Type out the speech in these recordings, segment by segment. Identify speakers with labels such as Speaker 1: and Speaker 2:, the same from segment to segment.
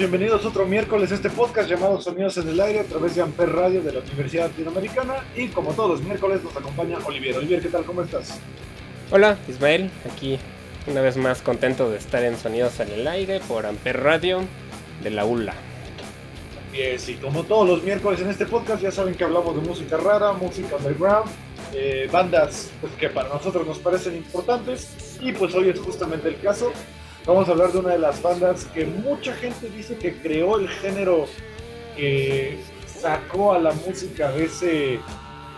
Speaker 1: Bienvenidos otro miércoles a este podcast llamado Sonidos en el Aire a través de Amper Radio de la Universidad Latinoamericana y como todos los miércoles nos acompaña Olivier. Olivier, ¿qué tal? ¿Cómo estás?
Speaker 2: Hola, Ismael, aquí una vez más contento de estar en Sonidos en el Aire por Amper Radio de la ULA.
Speaker 1: Bien, sí, como todos los miércoles en este podcast ya saben que hablamos de música rara, música underground, eh, bandas pues, que para nosotros nos parecen importantes y pues hoy es justamente el caso. Vamos a hablar de una de las bandas que mucha gente dice que creó el género que sacó a la música de ese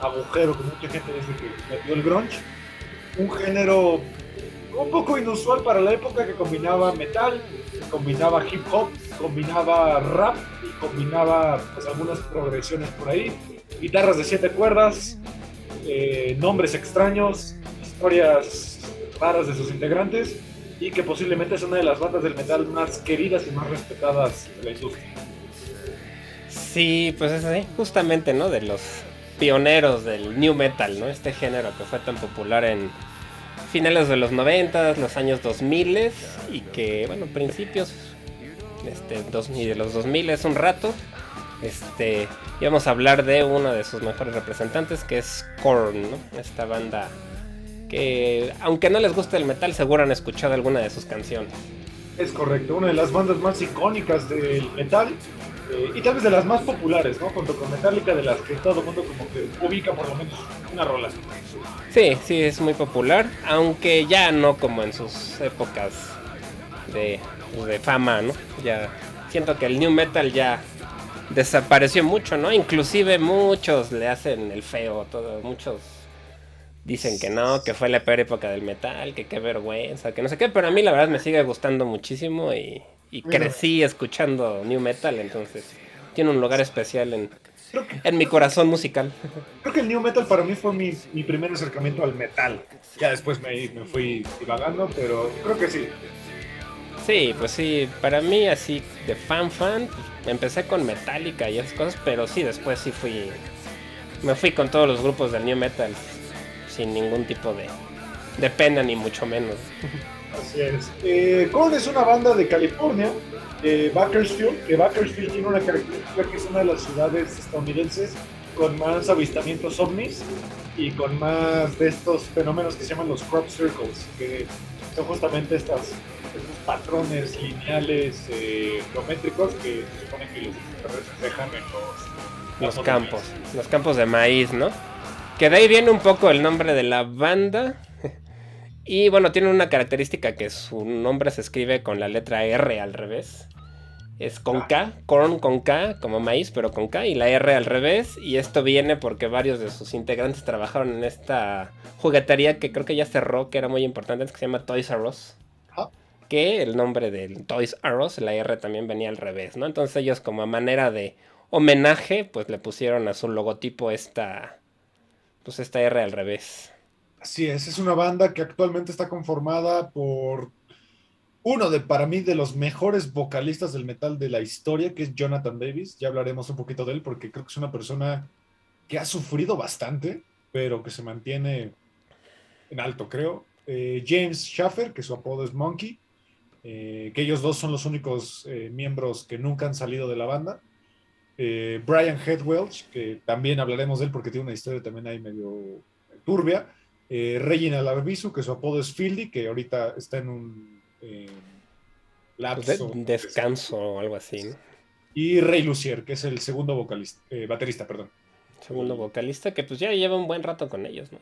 Speaker 1: agujero que mucha gente dice que metió el grunge. Un género un poco inusual para la época que combinaba metal, combinaba hip hop, combinaba rap y combinaba pues, algunas progresiones por ahí, guitarras de siete cuerdas, eh, nombres extraños, historias raras de sus integrantes y que posiblemente es una de las bandas del metal más queridas y más respetadas de la industria.
Speaker 2: Sí, pues es así, justamente, ¿no? De los pioneros del new metal, ¿no? Este género que fue tan popular en finales de los 90, los años 2000 y que, bueno, principios este, de los 2000 es un rato. Este, y vamos a hablar de uno de sus mejores representantes que es Korn, ¿no? Esta banda que aunque no les guste el metal, seguro han escuchado alguna de sus canciones.
Speaker 1: Es correcto, una de las bandas más icónicas del metal eh, y tal vez de las más populares, ¿no? Junto con Metallica, de las que todo el mundo como que ubica por lo menos una rola.
Speaker 2: Sí, sí, es muy popular, aunque ya no como en sus épocas de, de fama, ¿no? Ya siento que el new metal ya desapareció mucho, ¿no? Inclusive muchos le hacen el feo, todo, muchos Dicen que no, que fue la peor época del metal, que qué vergüenza, que no sé qué, pero a mí la verdad me sigue gustando muchísimo y, y crecí escuchando new metal, entonces tiene un lugar especial en, en mi corazón musical.
Speaker 1: Creo que el new metal para mí fue mi, mi primer acercamiento al metal. Ya después me, me fui divagando, pero creo que sí.
Speaker 2: Sí, pues sí, para mí así de fan fan, empecé con Metallica y esas cosas, pero sí, después sí fui, me fui con todos los grupos del new metal sin ningún tipo de, de pena ni mucho menos.
Speaker 1: Así es. Eh, Korn es una banda de California, de Bakersfield, que Bakersfield tiene una característica que es una de las ciudades estadounidenses con más avistamientos ovnis y con más de estos fenómenos que se llaman los crop circles, que son justamente estas, estos patrones lineales eh, geométricos que se supone que los extraterrestres dejan en los,
Speaker 2: los campos, los campos de maíz, ¿no? Que de ahí viene un poco el nombre de la banda. Y bueno, tiene una característica que su nombre se escribe con la letra R al revés. Es con K, corn con K, como maíz, pero con K, y la R al revés. Y esto viene porque varios de sus integrantes trabajaron en esta juguetería que creo que ya cerró, que era muy importante, que se llama Toys R Us. Que el nombre del Toys R Us, la R también venía al revés, ¿no? Entonces ellos como a manera de homenaje, pues le pusieron a su logotipo esta, pues esta R al revés.
Speaker 1: Así es, es una banda que actualmente está conformada por uno de, para mí, de los mejores vocalistas del metal de la historia, que es Jonathan Davis. Ya hablaremos un poquito de él porque creo que es una persona que ha sufrido bastante, pero que se mantiene en alto, creo. Eh, James Schaffer, que su apodo es Monkey, eh, que ellos dos son los únicos eh, miembros que nunca han salido de la banda. Eh, Brian Headwelch, que también hablaremos de él porque tiene una historia también ahí medio turbia, eh, Reginald Arbizu, que su apodo es Fieldy, que ahorita está en un eh,
Speaker 2: lapso. descanso o algo así,
Speaker 1: Y Ray Lucier, que es el segundo vocalista, eh, baterista, perdón.
Speaker 2: Segundo vocalista, que pues ya lleva un buen rato con ellos, ¿no?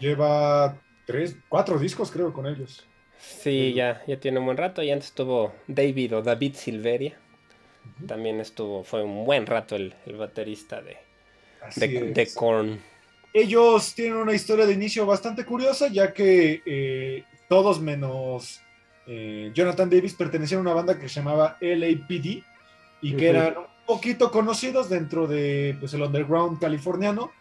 Speaker 1: Lleva tres, cuatro discos creo con ellos.
Speaker 2: Sí, ya, ya tiene un buen rato. Y antes estuvo David o David Silveria. También estuvo, fue un buen rato el, baterista de, de, Korn.
Speaker 1: Ellos tienen una historia de inicio bastante curiosa, ya que eh, todos menos eh, Jonathan Davis pertenecían a una banda que se llamaba LAPD y que eran un poquito conocidos dentro de pues, el underground californiano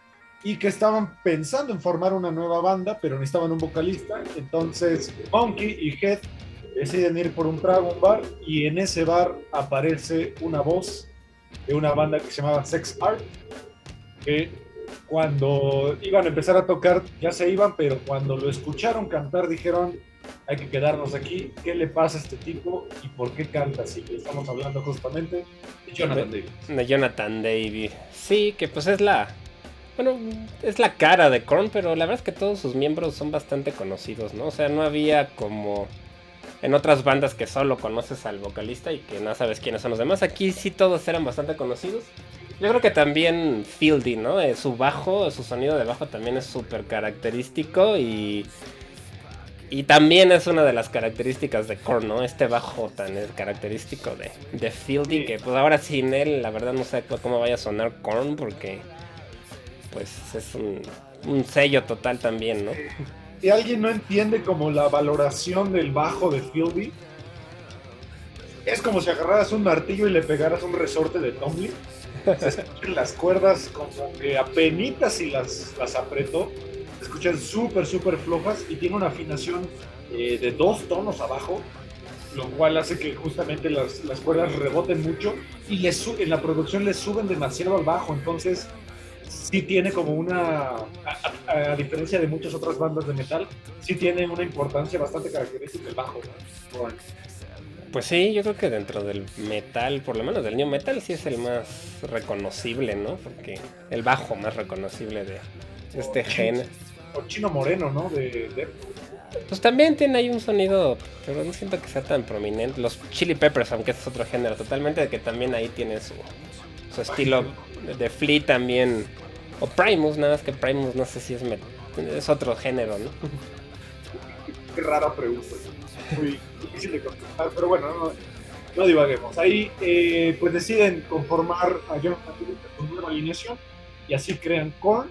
Speaker 1: y que estaban pensando en formar una nueva banda, pero necesitaban un vocalista. Entonces, Monkey y Head deciden ir por un trago, un bar, y en ese bar aparece una voz de una banda que se llamaba Sex Art, que cuando iban a empezar a tocar ya se iban, pero cuando lo escucharon cantar dijeron, hay que quedarnos aquí, ¿qué le pasa a este tipo y por qué canta así? Estamos hablando justamente de Jonathan Davis.
Speaker 2: De Jonathan Davis. Sí, que pues es la... Bueno, es la cara de Korn, pero la verdad es que todos sus miembros son bastante conocidos, ¿no? O sea, no había como en otras bandas que solo conoces al vocalista y que no sabes quiénes son los demás. Aquí sí todos eran bastante conocidos. Yo creo que también Fieldy, ¿no? Eh, su bajo, su sonido de bajo también es súper característico y... Y también es una de las características de Korn, ¿no? Este bajo tan característico de, de Fieldy, que pues ahora sin él, la verdad no sé cómo vaya a sonar Korn, porque pues es un, un sello total también, ¿no?
Speaker 1: Si alguien no entiende como la valoración del bajo de Philby, es como si agarraras un martillo y le pegaras un resorte de Tomlin. las cuerdas como que apenitas y las, las apretó. Se escuchan súper, súper flojas y tiene una afinación eh, de dos tonos abajo, lo cual hace que justamente las, las cuerdas reboten mucho y le en la producción le suben demasiado al bajo. Entonces, sí tiene como una, a, diferencia de muchas otras bandas de metal, sí tiene una importancia bastante característica el bajo.
Speaker 2: Pues sí, yo creo que dentro del metal, por lo menos del new metal, sí es el más reconocible, ¿no? Porque el bajo más reconocible de este gen.
Speaker 1: O Chino Moreno, ¿no? De,
Speaker 2: Pues también tiene ahí un sonido, pero no siento que sea tan prominente. Los Chili Peppers, aunque es otro género totalmente, que también ahí tiene su, su estilo de Flea también o Primus, nada más que Primus no sé si es, es otro género, ¿no?
Speaker 1: Qué rara pregunta. Muy difícil de contestar, pero bueno, no, divaguemos. Ahí eh, pues deciden conformar a Jonathan con nueva alineación y así crean Korn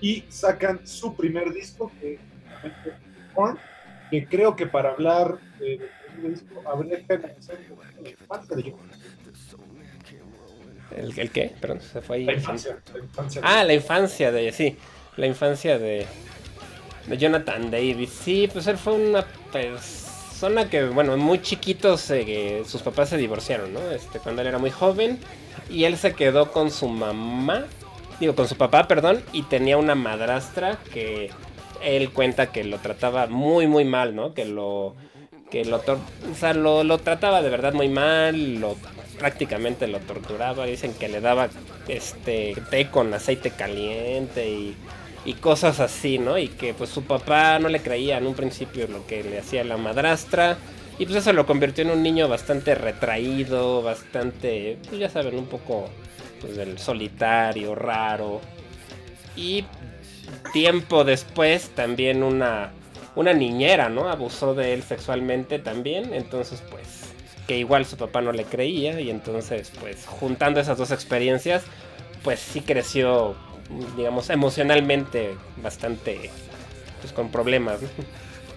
Speaker 1: y sacan su primer disco que Korn, que creo que para hablar de, de disco habría que analizar de Jonathan
Speaker 2: ¿El, ¿El, qué? Perdón, se fue ahí.
Speaker 1: La infancia, la infancia.
Speaker 2: Ah, la infancia de, sí, la infancia de, de Jonathan Davis. Sí, pues él fue una persona que, bueno, muy chiquitos eh, sus papás se divorciaron, ¿no? Este, cuando él era muy joven y él se quedó con su mamá, digo, con su papá, perdón, y tenía una madrastra que él cuenta que lo trataba muy, muy mal, ¿no? Que lo que lo, o sea, lo, lo, trataba de verdad muy mal, lo prácticamente lo torturaba, dicen que le daba este té con aceite caliente y, cosas así, ¿no? Y que pues su papá no le creía en un principio lo que le hacía la madrastra. Y pues eso lo convirtió en un niño bastante retraído, bastante, pues ya saben, un poco pues, del solitario, raro. Y tiempo después también una, una niñera, ¿no? Abusó de él sexualmente también. Entonces pues que igual su papá no le creía y entonces pues juntando esas dos experiencias pues sí creció digamos emocionalmente bastante pues con problemas.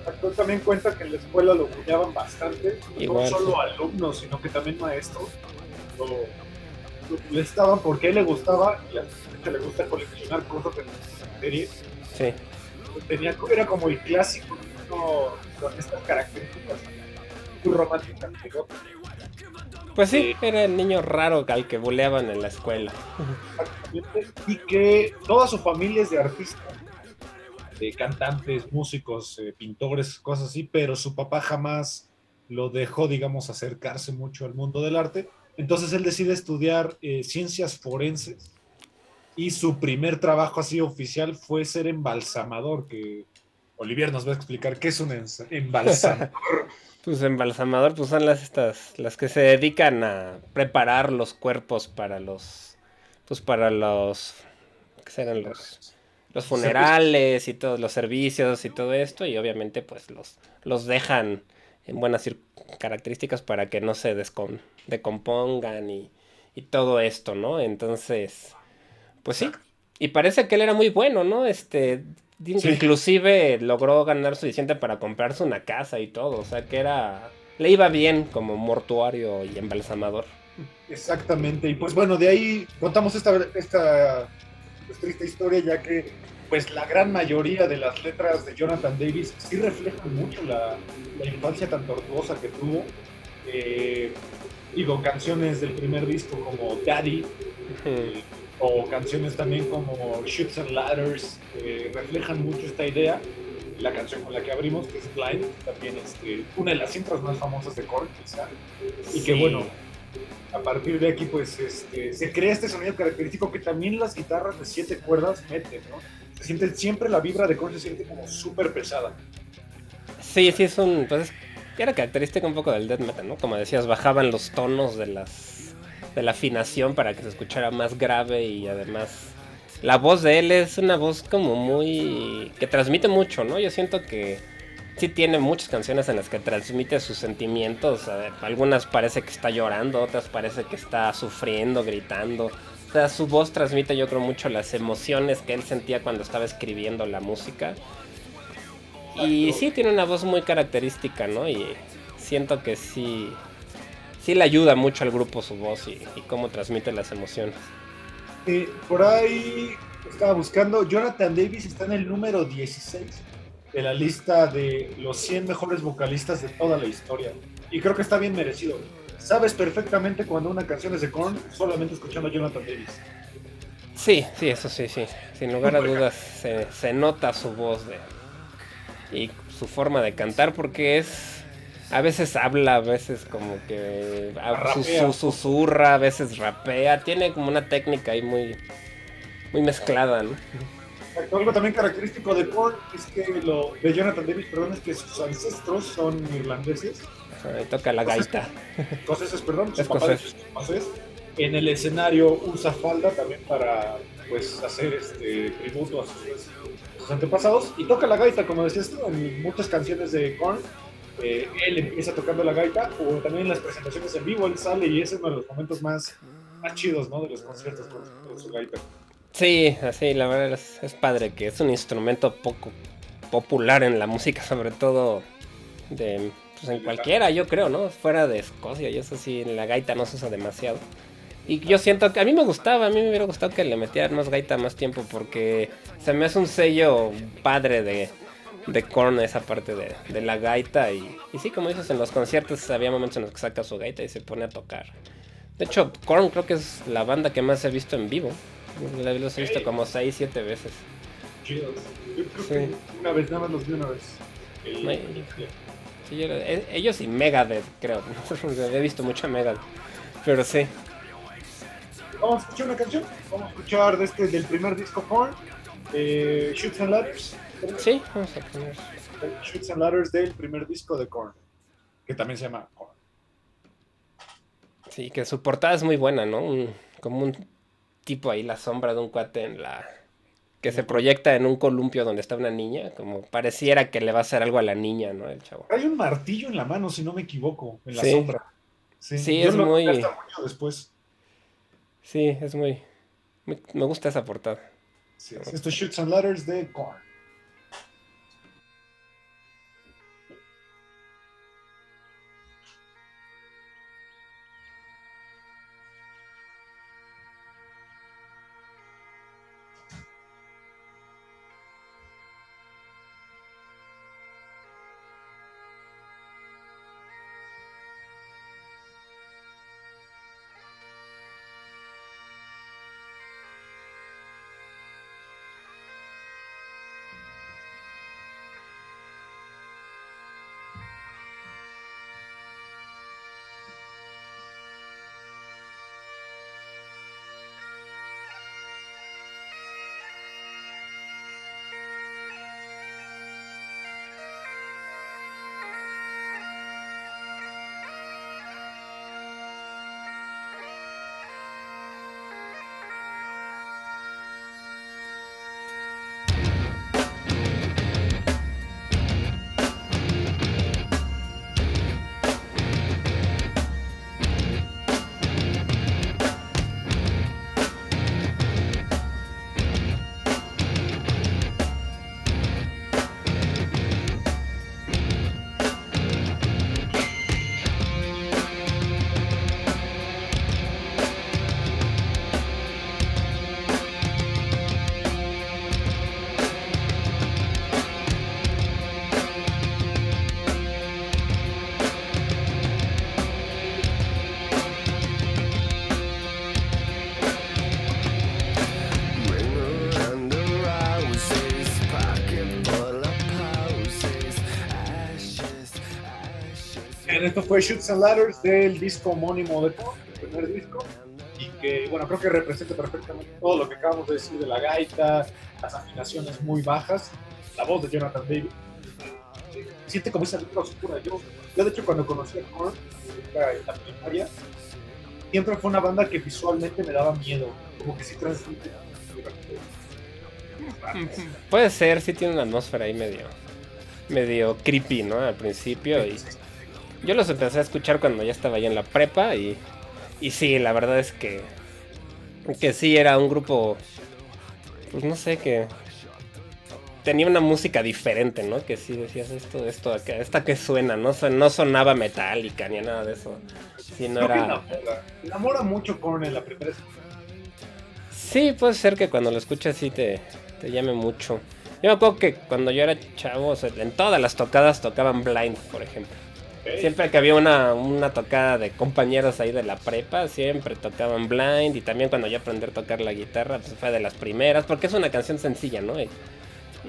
Speaker 1: Actor también cuenta que en la escuela lo cuidaban bastante, no solo alumnos, sino que también maestros. Lo, lo estaban porque él le gustaba y a que le gusta coleccionar cosas de serie.
Speaker 2: Sí.
Speaker 1: Tenía, era como el clásico con estas características romántica.
Speaker 2: Pues sí, era el niño raro al que buleaban en la escuela.
Speaker 1: Y que toda su familia es de artistas, de cantantes, músicos, eh, pintores, cosas así, pero su papá jamás lo dejó, digamos, acercarse mucho al mundo del arte. Entonces él decide estudiar eh, ciencias forenses y su primer trabajo así oficial fue ser embalsamador, que Olivier nos va a explicar qué es un embalsamador.
Speaker 2: pues embalsamador, pues son las estas, las que se dedican a preparar los cuerpos para los, pues para los, ¿qué serán los? Los funerales y todos los servicios y todo esto, y obviamente pues los, los dejan en buenas características para que no se decompongan y, y todo esto, ¿no? Entonces, pues sí. Y parece que él era muy bueno, ¿no? Este, inclusive logró ganar suficiente para comprarse una casa y todo. O sea que era. Le iba bien como mortuario y embalsamador.
Speaker 1: Exactamente. Y pues bueno, de ahí contamos esta, esta pues, triste historia, ya que pues la gran mayoría de las letras de Jonathan Davis sí reflejan mucho la, la infancia tan tortuosa que tuvo. Eh, digo, canciones del primer disco como Daddy, o canciones también como Shoots and Ladders, reflejan mucho esta idea. La canción con la que abrimos, que es Blind, también este, una de las intros más famosas de Korn, quizá. Y que bueno, a partir de aquí pues este, se crea este sonido característico que también las guitarras de siete cuerdas meten, ¿no? Se siente siempre la vibra de Korn se siente como súper pesada.
Speaker 2: Sí, sí, es un... Pues, era característica un poco del death metal, ¿no? Como decías, bajaban los tonos de las de la afinación para que se escuchara más grave y además la voz de él es una voz como muy que transmite mucho, ¿no? Yo siento que sí tiene muchas canciones en las que transmite sus sentimientos, algunas parece que está llorando, otras parece que está sufriendo, gritando. O sea, su voz transmite yo creo mucho las emociones que él sentía cuando estaba escribiendo la música. Y sí tiene una voz muy característica, ¿no? Y siento que sí sí le ayuda mucho al grupo su voz y, cómo transmite las emociones.
Speaker 1: por ahí estaba buscando, Jonathan Davis está en el número 16 de la lista de los 100 mejores vocalistas de toda la historia. Y creo que está bien merecido. Sabes perfectamente cuando una canción es de Korn solamente escuchando a Jonathan Davis.
Speaker 2: Sí, sí, eso sí, sí. Sin lugar a dudas se, nota su voz de, y su forma de cantar porque es a veces habla, a veces como que susurra, a veces rapea. Tiene como una técnica ahí muy, muy mezclada, ¿no?
Speaker 1: Algo también característico de Korn es que lo de Jonathan Davis, perdón, es que sus ancestros son irlandeses.
Speaker 2: Ahí toca la gaita.
Speaker 1: Escoceses, perdón, papá En el escenario usa falda también para pues hacer este tributo a sus, sus antepasados y toca la gaita, como decías tú, en muchas canciones de Korn eh, él empieza tocando la gaita, o también en las presentaciones en vivo él sale y ese es uno de los momentos más, más chidos, ¿no? De los conciertos con, su gaita.
Speaker 2: Sí, así, la verdad es, padre que es un instrumento poco popular en la música, sobre todo de, pues en cualquiera, yo creo, ¿no? Fuera de Escocia y eso sí, la gaita no se usa demasiado. Y yo siento que a mí me gustaba, a mí me hubiera gustado que le metieran más gaita más tiempo porque se me hace un sello padre de, de Korn esa parte de, la gaita. Y, y, sí, como dices, en los conciertos había momentos en los que saca su gaita y se pone a tocar. De hecho, Korn creo que es la banda que más he visto en vivo. Los he visto como 6, 7 veces.
Speaker 1: una vez, nada más los vi una vez.
Speaker 2: Eh, ellos y Megadeth, creo. he visto mucho a Megadeth. Pero sí.
Speaker 1: Vamos a escuchar una canción. Vamos a escuchar de este, del primer disco Korn, eh, Shoots and Ladders.
Speaker 2: Sí, vamos a poner.
Speaker 1: Shoots and Ladders del primer disco de Korn, que también se llama Korn.
Speaker 2: Sí, que su portada es muy buena, ¿no? como un tipo ahí, la sombra de un cuate en la. que se proyecta en un columpio donde está una niña, como pareciera que le va a hacer algo a la niña, ¿no? El chavo.
Speaker 1: Hay un martillo en la mano, si no me equivoco, en la sombra.
Speaker 2: Sí, es muy.
Speaker 1: después.
Speaker 2: Sí, es muy. Me gusta esa portada.
Speaker 1: Sí, estos Shoots and Ladders de Korn. Bien, esto fue Shoots and Ladders del disco homónimo de Korn, el primer disco, y que, bueno, creo que representa perfectamente todo lo que acabamos de decir de la gaita, las afinaciones muy bajas, la voz de Jonathan Davis. Siente como esa letra oscura. Yo, yo de hecho, cuando conocí a Korn, en la primaria, siempre fue una banda que visualmente me daba miedo, como que sí transmite.
Speaker 2: Puede ser, sí tiene una atmósfera ahí medio, medio creepy, ¿no? Al principio. Y yo los empecé a escuchar cuando ya estaba ahí en la prepa y, y sí, la verdad es que, que sí era un grupo, pues no sé, que tenía una música diferente, ¿no? Que sí decías esto, esto, acá, esta que suena, no, no sonaba metálica ni nada de eso. Sí, no
Speaker 1: Creo que
Speaker 2: era...
Speaker 1: enamora, enamora mucho Korn la primera
Speaker 2: Sí, puede ser que cuando lo escuchas sí te, te llame mucho. Yo me acuerdo que cuando yo era chavo, o sea, en todas las tocadas tocaban Blind, por ejemplo. Siempre que había una, una tocada de compañeros ahí de la prepa, siempre tocaban Blind. Y también cuando yo aprendí a tocar la guitarra, pues fue de las primeras, porque es una canción sencilla, ¿no? Y,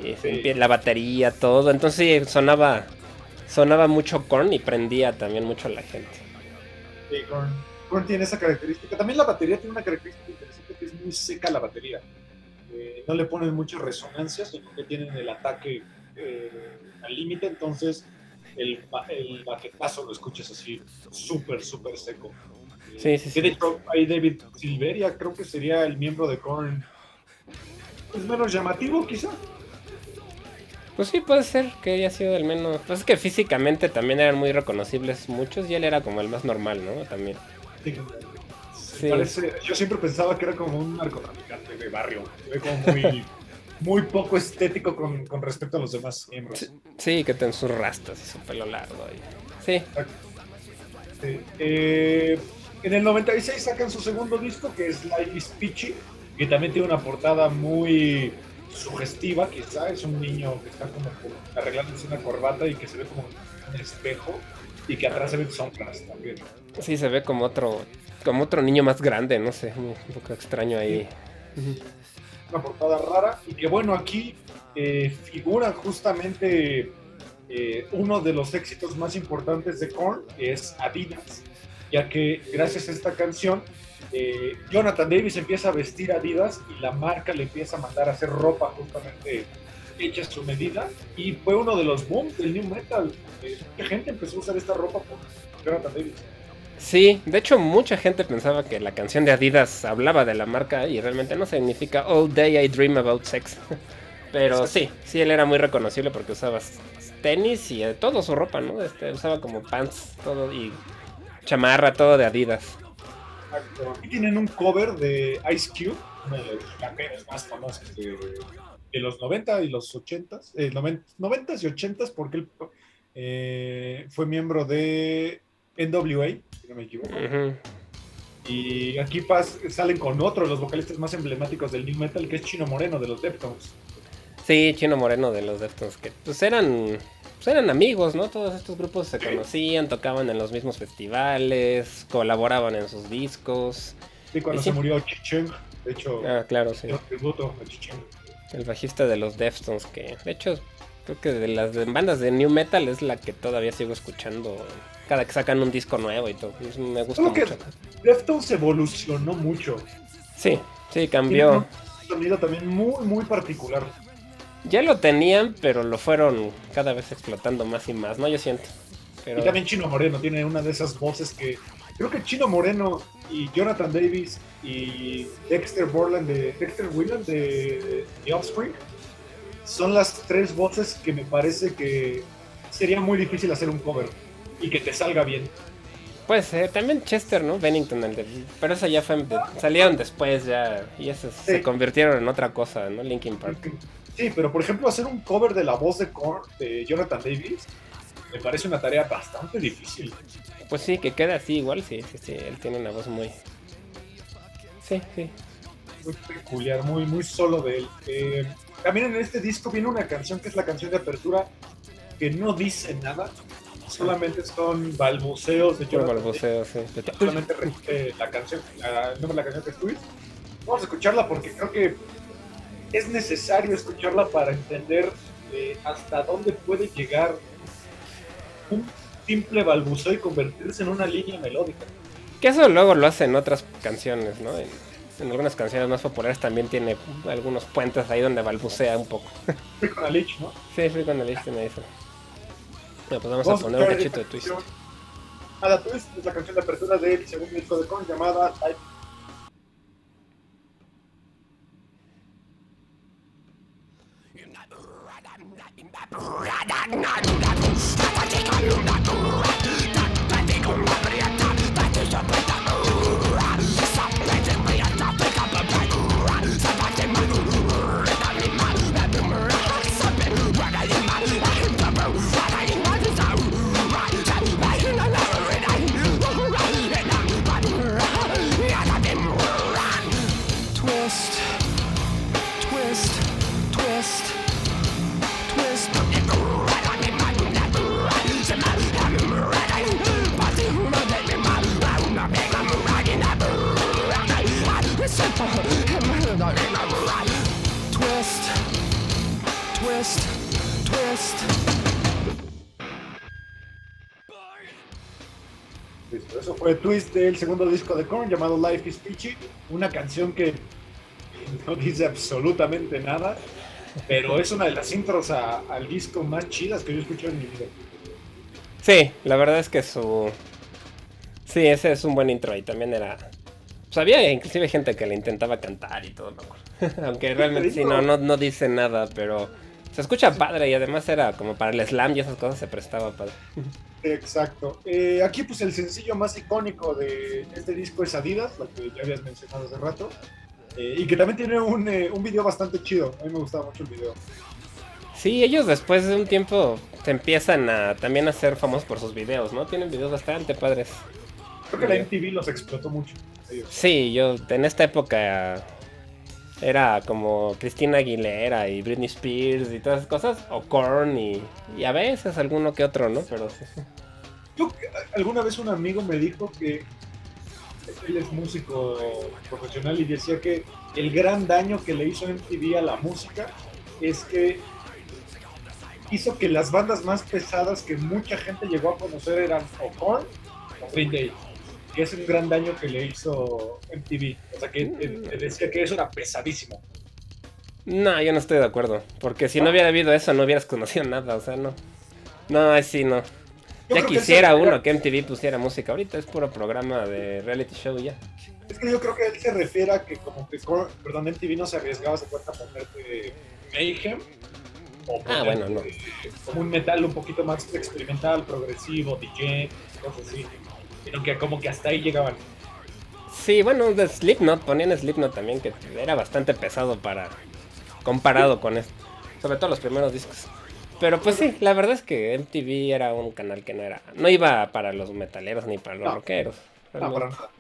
Speaker 2: y
Speaker 1: Sí.
Speaker 2: la batería, todo. Entonces sonaba, sonaba mucho Korn y prendía también mucho a la gente.
Speaker 1: Sí, Korn, Korn tiene esa característica. También la batería tiene una característica interesante que es muy seca la batería. Eh, no le ponen muchas resonancias, sino que tienen el ataque eh, al límite, entonces el, el baquetazo lo escuchas así súper, súper seco. Eh,
Speaker 2: Sí, sí,
Speaker 1: que
Speaker 2: sí.
Speaker 1: de hecho, ahí David Silveria creo que sería el miembro de Korn pues, menos llamativo, quizá.
Speaker 2: Pues sí, puede ser que haya sido el menos. Pues es que físicamente también eran muy reconocibles muchos y él era como el más normal, ¿no? También.
Speaker 1: Sí,
Speaker 2: Sí.
Speaker 1: parece- yo siempre pensaba que era como un narcotraficante de barrio. Ve como muy, muy poco estético con, con respecto a los demás miembros.
Speaker 2: Sí, sí, que ten sus rastas y su pelo largo. y- Sí,
Speaker 1: Sí. Eh, en el 96 sacan su segundo disco, que es Life is Peachy, que también tiene una portada muy sugestiva, quizá. Es un niño que está como arreglándose una corbata y que se ve como un espejo y que atrás se ven sombras también.
Speaker 2: sí se ve como otro, como otro niño más grande, no sé, un poco extraño ahí.
Speaker 1: Una portada rara y que bueno aquí eh, figura justamente eh, uno de los éxitos más importantes de Korn es Adidas ya que gracias a esta canción eh, Jonathan Davis empieza a vestir Adidas y la marca le empieza a mandar a hacer ropa justamente hecha a su medida. Y fue uno de los booms del new metal. Eh, mucha gente empezó a usar esta ropa por Jonathan Davis
Speaker 2: Sí, de hecho mucha gente pensaba que la canción de Adidas hablaba de la marca y realmente no significa All Day I Dream About Sex. Pero sí, sí, él era muy reconocible porque usaba s- tenis y eh, todo su ropa, ¿no? Este, usaba como pants, todo y chamarra, todo de Adidas.
Speaker 1: Exacto. Aquí tienen un cover de Ice Cube, uno de los raperos más famosos de, de los 90 y los 80, eh, 90, 90 y 80 porque él eh, fue miembro de NWA, si no me equivoco. Y aquí pas- salen con otro de los vocalistas más emblemáticos del New Metal, que es Chino Moreno de los Deftones.
Speaker 2: Sí, Chino Moreno de los Deftones, que pues eran, pues eran amigos, ¿no? Todos estos grupos se
Speaker 1: Sí.
Speaker 2: conocían, tocaban en los mismos festivales, colaboraban en sus discos.
Speaker 1: Y cuando
Speaker 2: Y sí.
Speaker 1: se murió Chicheng, de hecho,
Speaker 2: Ah, claro, sí.
Speaker 1: tributo a Chicheng.
Speaker 2: El bajista de los Deftones, que de hecho creo que de las bandas de New Metal es la que todavía sigo escuchando cada que sacan un disco nuevo y todo. Me gusta
Speaker 1: que
Speaker 2: mucho.
Speaker 1: Deftones evolucionó mucho.
Speaker 2: Sí, sí,
Speaker 1: Tiene
Speaker 2: cambió.
Speaker 1: un sonido también muy, muy particular.
Speaker 2: Ya lo tenían, pero lo fueron cada vez explotando más y más, ¿no? Yo siento. Pero...
Speaker 1: Y también Chino Moreno tiene una de esas voces que creo que Chino Moreno y Jonathan Davis y Dexter Borland de Dexter Whelan de The Offspring son las tres voces que me parece que sería muy difícil hacer un cover y que te salga bien.
Speaker 2: Pues eh, también Chester, ¿no? Bennington, el de- pero eso ya fue. salieron después ya. Y esos se convirtieron en otra cosa, ¿no? Linkin Park.
Speaker 1: Sí, pero por ejemplo hacer un cover de la voz de Korn de Jonathan Davis me parece una tarea bastante difícil.
Speaker 2: Pues sí, que queda así igual, sí, sí, sí. Él tiene una voz muy. Sí, sí.
Speaker 1: muy peculiar, muy, muy solo de él. Eh, también en este disco viene una canción que es la canción de apertura que no dice nada, solamente son balbuceos de Jonathan
Speaker 2: balbuceo, sí.
Speaker 1: Solamente repite la canción, la- el nombre de la canción que es Twist. Vamos a escucharla porque creo que es necesario escucharla para entender eh, hasta dónde puede llegar un simple balbuceo y convertirse en una línea melódica.
Speaker 2: Que eso luego lo hace en otras canciones, ¿no? En, en algunas canciones más populares también tiene algunos puentes ahí donde balbucea un poco.
Speaker 1: Fui con Alich, ¿no?
Speaker 2: Sí, Free con Alich tiene eso. Bueno, pues vamos, a poner un cachito de twist.
Speaker 1: Ah, la twist es la canción de apertura del segundo disco de Korn llamada Life fue Twist del segundo disco de Korn llamado Life is Peachy, una canción que no dice absolutamente nada, pero es una de las intros a- al disco más chidas que yo he escuchado en mi vida.
Speaker 2: Sí, la verdad es que su. Sí, ese es un buen intro y también era. Pues había inclusive gente que le intentaba cantar y todo, me acuerdo. Aunque realmente sí, no, no, no dice nada, pero se escucha padre y además era como para el slam y esas cosas se prestaba padre.
Speaker 1: Exacto. Eh, aquí pues el sencillo más icónico de este disco es Adidas, lo que ya habías mencionado hace rato, eh, y que también tiene un, eh, un video bastante chido. A mí me gustaba mucho el video.
Speaker 2: Sí, ellos después de un tiempo se empiezan a también a ser famosos por sus videos, ¿no? Tienen videos bastante padres.
Speaker 1: Creo que la MTV los explotó mucho. ellos.
Speaker 2: Sí, yo en esta época era como Cristina Aguilera y Britney Spears y todas esas cosas, o Korn y, a veces alguno que otro, ¿no? Pero sí.
Speaker 1: Yo, alguna vez un amigo me dijo que él es músico profesional y decía que el gran daño que le hizo MTV a la música es que hizo que las bandas más pesadas que mucha gente llegó a conocer eran o Korn o Green Day. Que es un gran daño que le hizo MTV. O sea, que eh, eh, decía que eso era pesadísimo.
Speaker 2: No, yo no estoy de acuerdo, porque si no hubiera habido eso no hubieras conocido nada, o sea, no. No, sí, no.
Speaker 1: Yo
Speaker 2: Ya
Speaker 1: que
Speaker 2: quisiera uno que MTV pusiera música, ahorita es puro programa de reality show ya.
Speaker 1: Es que yo creo que él se refiere a que como que perdón, MTV no se arriesgaba se cuenta a ponerte Mayhem o
Speaker 2: Ah, bueno, no.
Speaker 1: como un metal un poquito más experimental, progresivo, DJ, cosas así. Sino que como que hasta ahí llegaban.
Speaker 2: Sí, bueno, de Slipknot, ponían Slipknot también, que era bastante pesado para... comparado con esto. Sobre todo los primeros discos. Pero pues sí, la verdad es que MTV era un canal que no era... No iba para los metaleros ni para los
Speaker 1: No.
Speaker 2: rockeros.
Speaker 1: No, para nada.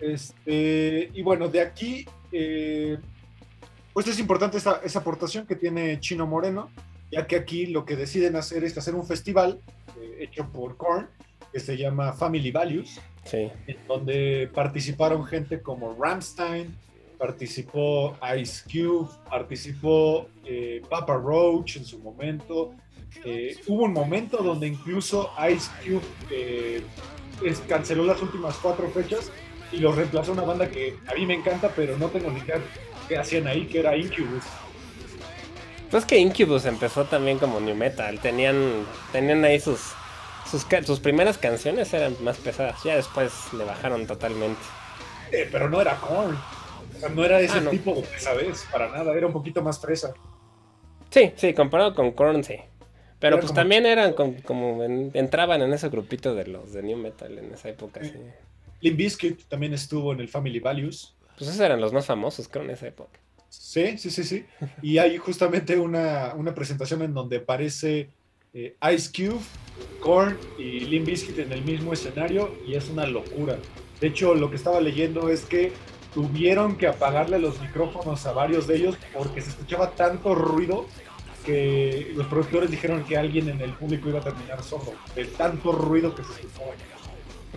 Speaker 1: Este, y bueno, de aquí, eh, pues es importante esa, esa aportación que tiene Chino Moreno, ya que aquí lo que deciden hacer es hacer un festival eh, hecho por Korn, que se llama Family Values,
Speaker 2: Sí.
Speaker 1: en donde participaron gente como Ramstein, participó Ice Cube, participó eh, Papa Roach en su momento. Eh, hubo un momento donde incluso Ice Cube eh, canceló las últimas cuatro fechas y lo reemplazó una banda que a mí me encanta, pero no tengo ni idea qué hacían ahí, que era Incubus.
Speaker 2: Pues que Incubus empezó también como New Metal. Tenían, tenían ahí sus, sus, primeras canciones eran más pesadas. Ya después le bajaron totalmente.
Speaker 1: Eh, pero no era Korn. O sea, no era ese
Speaker 2: Ah, no.
Speaker 1: tipo de pesadez, para nada, era un poquito más fresa.
Speaker 2: Sí, sí, comparado con Korn, sí. Pero
Speaker 1: Era
Speaker 2: pues
Speaker 1: como-
Speaker 2: también eran com- como, en- entraban en ese grupito de los de New Metal en esa época, sí.
Speaker 1: Limp Bizkit también estuvo en el Family Values.
Speaker 2: Pues esos eran los más famosos, creo, en esa época.
Speaker 1: Sí, sí, sí, sí. Y hay justamente una, una presentación en donde aparece eh, Ice Cube, Korn y Limp Bizkit en el mismo escenario y es una locura. De hecho, lo que estaba leyendo es que tuvieron que apagarle los micrófonos a varios de ellos porque se escuchaba tanto ruido que los productores dijeron que alguien en el público iba a terminar sordo de tanto ruido que se escuchaba.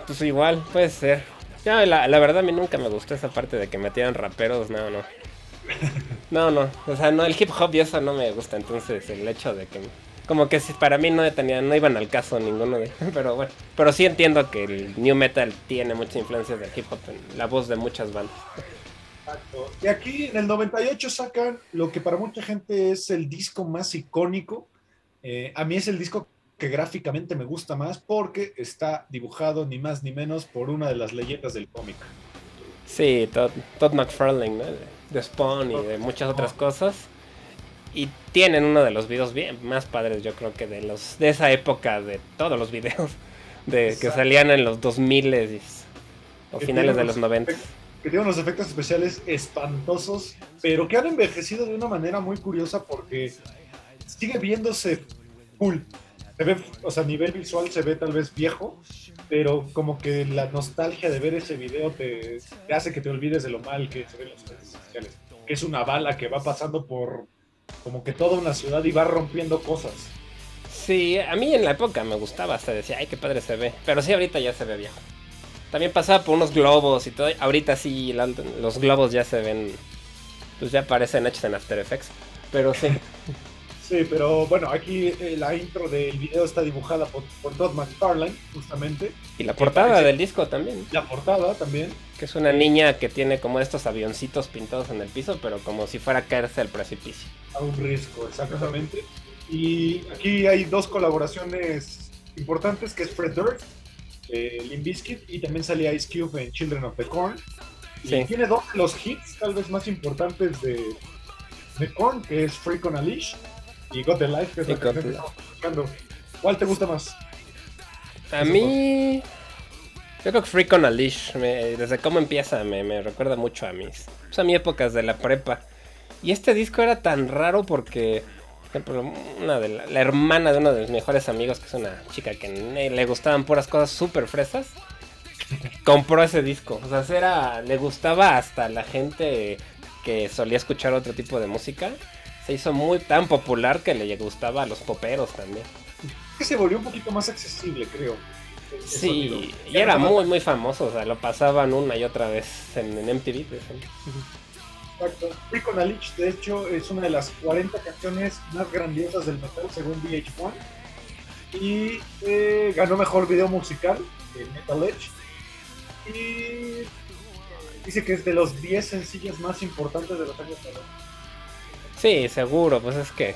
Speaker 2: Pues igual, puede ser. Ya, la, la verdad a mí nunca me gustó esa parte de que metieran raperos, no, no. No, no, o sea, no, el hip hop y eso no me gusta, entonces el hecho de que Como que para mí no tenía, no iban al caso ninguno de pero bueno. Pero sí entiendo que el new metal tiene mucha influencia del hip hop en la voz de muchas bandas.
Speaker 1: Exacto. Y aquí en el 98 sacan lo que para mucha gente es el disco más icónico. Eh, a mí es el disco que gráficamente me gusta más porque está dibujado ni más ni menos por una de las leyendas del cómic.
Speaker 2: Sí, Todd, Todd McFarlane, ¿no? De, de Spawn y de muchas otras cosas. Y tienen uno de los videos bien más padres, yo creo que de los de esa época, de todos los videos de que salían en los 2000 y- o
Speaker 1: Que
Speaker 2: finales de los
Speaker 1: unos
Speaker 2: 90.
Speaker 1: efect- Que tiene unos efectos especiales espantosos, pero que han envejecido de una manera muy curiosa porque sigue viéndose cool. Se ve, o sea, a nivel visual se ve tal vez viejo, pero como que la nostalgia de ver ese video te, te hace que te olvides de lo mal que se ven los efectos especiales. Que es una bala que va pasando por como que toda una ciudad y va rompiendo cosas.
Speaker 2: Sí, a mí en la época me gustaba, hasta decía, ay, qué padre se ve. Pero sí, ahorita ya se ve viejo. También pasaba por unos globos y todo. Ahorita sí, la- los globos ya se ven, pues ya parecen hechos en After Effects. Pero sí.
Speaker 1: Sí, pero bueno, aquí eh, la intro del video está dibujada por, por Todd McFarlane, justamente.
Speaker 2: Y la portada
Speaker 1: parece-
Speaker 2: del disco también.
Speaker 1: La portada también.
Speaker 2: Que es una niña que tiene como estos avioncitos pintados en el piso, pero como si fuera a caerse al precipicio.
Speaker 1: A un riesgo, exactamente. Y aquí hay dos colaboraciones importantes, que es Fred Durst, eh, Limp Bizkit, y también salía Ice Cube en Children of the Corn. Y
Speaker 2: Sí.
Speaker 1: tiene dos de los hits tal vez más importantes de, de Korn, que es Freak on a Leash y Got the Life, que es la que estamos escuchando. ¿Cuál te gusta más?
Speaker 2: A mí. Yo creo que Freak on a me- desde cómo empieza, me, recuerda mucho a mis. Pues a mi épocas de la prepa. Y este disco era tan raro porque. Por ejemplo, una de la, hermana de uno de mis mejores amigos, que es una chica que le gustaban puras cosas súper fresas, compró ese disco. O sea, era, le gustaba hasta la gente que solía escuchar otro tipo de música. Se hizo muy tan popular que le gustaba a los poperos también.
Speaker 1: Que se volvió un poquito más accesible, creo.
Speaker 2: Sí, y era muy, muy famoso, o sea, lo pasaban una y otra vez en, en MTV. pues.
Speaker 1: Exacto. A Leash, de hecho, es una de las 40 canciones más grandiosas del metal según VH1. Y eh, ganó mejor video musical Metal Edge. Y dice que es de los 10 sencillos más importantes de los años 90.
Speaker 2: Sí, seguro, pues es que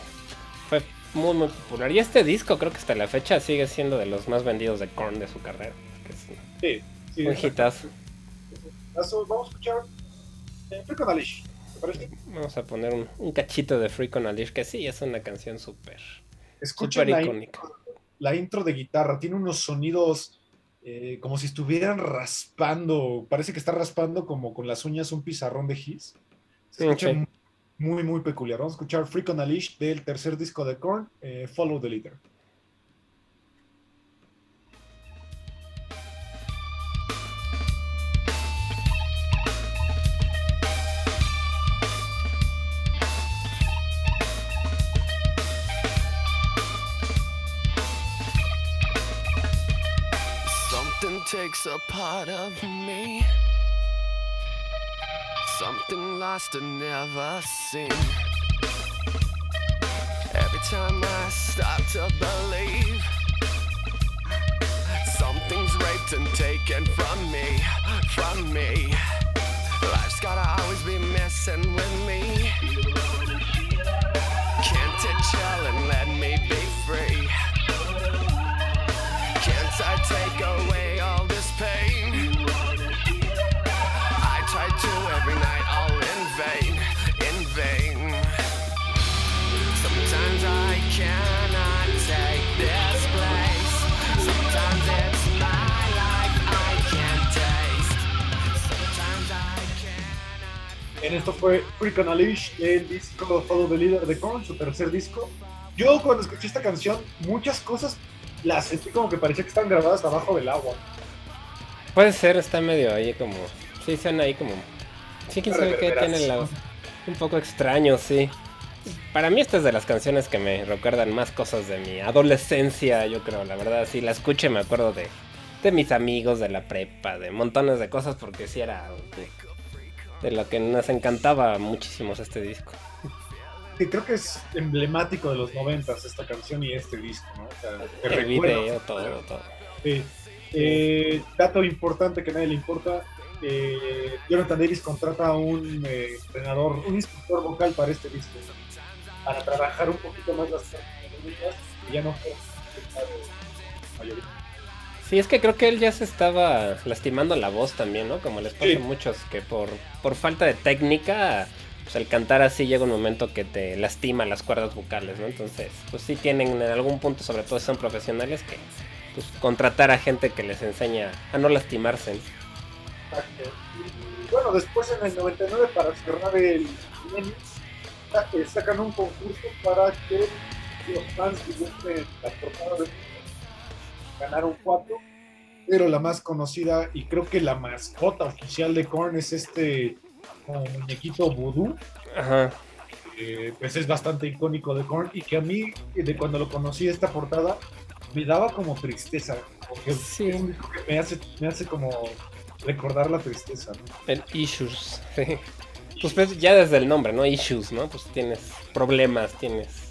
Speaker 2: fue muy, muy popular. Y este disco creo que hasta la fecha sigue siendo de los más vendidos de Korn de su carrera. que es
Speaker 1: Sí, sí.
Speaker 2: un hitazo.
Speaker 1: Vamos a escuchar eh, Freak on a Leash, ¿te parece?
Speaker 2: Vamos a poner un, un cachito de Freak on a Leash, que sí, es una canción súper,
Speaker 1: la,
Speaker 2: icónica.
Speaker 1: la intro de guitarra, tiene unos sonidos eh, como si estuvieran raspando, parece que está raspando como con las uñas un pizarrón de His. Se escucha
Speaker 2: Ok.
Speaker 1: mu- muy, muy peculiar. Vamos a escuchar Freak on a del tercer disco de Korn, eh, Follow the Leader.
Speaker 3: Something takes a part of me. Something lost and never seen. Every time I start to believe something's raped and taken from me, from me. Life's gotta always be messing with me. Can't it chill and let me be free? Can't I take away all
Speaker 1: esto fue Freak on a Leash del disco Follow the Leader de Korn, su tercer disco. Yo cuando escuché esta canción, muchas cosas las sentí como que parecía que estaban grabadas abajo del agua.
Speaker 2: Puede ser, está medio ahí como. Sí, suena ahí como. Sí, quién sabe qué tiene la. Un poco extraño, sí. Para mí esta es de las canciones que me recuerdan más cosas de mi adolescencia, yo creo, la verdad, sí, la escuché me acuerdo de, de mis amigos, de la prepa, de montones de cosas, porque sí era de, de lo que nos encantaba muchísimo este disco.
Speaker 1: que creo que es emblemático de los noventas esta canción y este disco, ¿no? O sea, te
Speaker 2: El
Speaker 1: recuerda-
Speaker 2: video, todo, todo.
Speaker 1: Sí. Eh, dato importante que a nadie le importa. eh, Jonathan Davis contrata a un eh, entrenador, un instructor vocal para este disco, para trabajar un poquito más las melódicas y ya no fue mayoría.
Speaker 2: Sí, es que creo que él ya se estaba lastimando la voz también, ¿no? Como les pasa
Speaker 1: Sí.
Speaker 2: a muchos, que por, por falta de técnica, pues el cantar así llega un momento que te lastima las cuerdas vocales, ¿no? Entonces, pues sí tienen en algún punto, sobre todo si son profesionales, que pues, contratar a gente que les enseña a no lastimarse.
Speaker 1: Y bueno, después en el 99, para cerrar el eh, sacan un concurso para que los fans dibujen las portadas de ganaron cuatro, pero la más conocida y creo que la mascota oficial de Korn es este como muñequito voodoo,
Speaker 2: Ajá.
Speaker 1: pues es bastante icónico de Korn y que a mí, de cuando lo conocí esta portada, me daba como tristeza, porque
Speaker 2: Sí.
Speaker 1: es un disco que me hace, me hace como recordar la tristeza, ¿no?
Speaker 2: El issues. Pues, pues, ya desde el nombre, ¿no? Issues, ¿no? Pues tienes problemas, tienes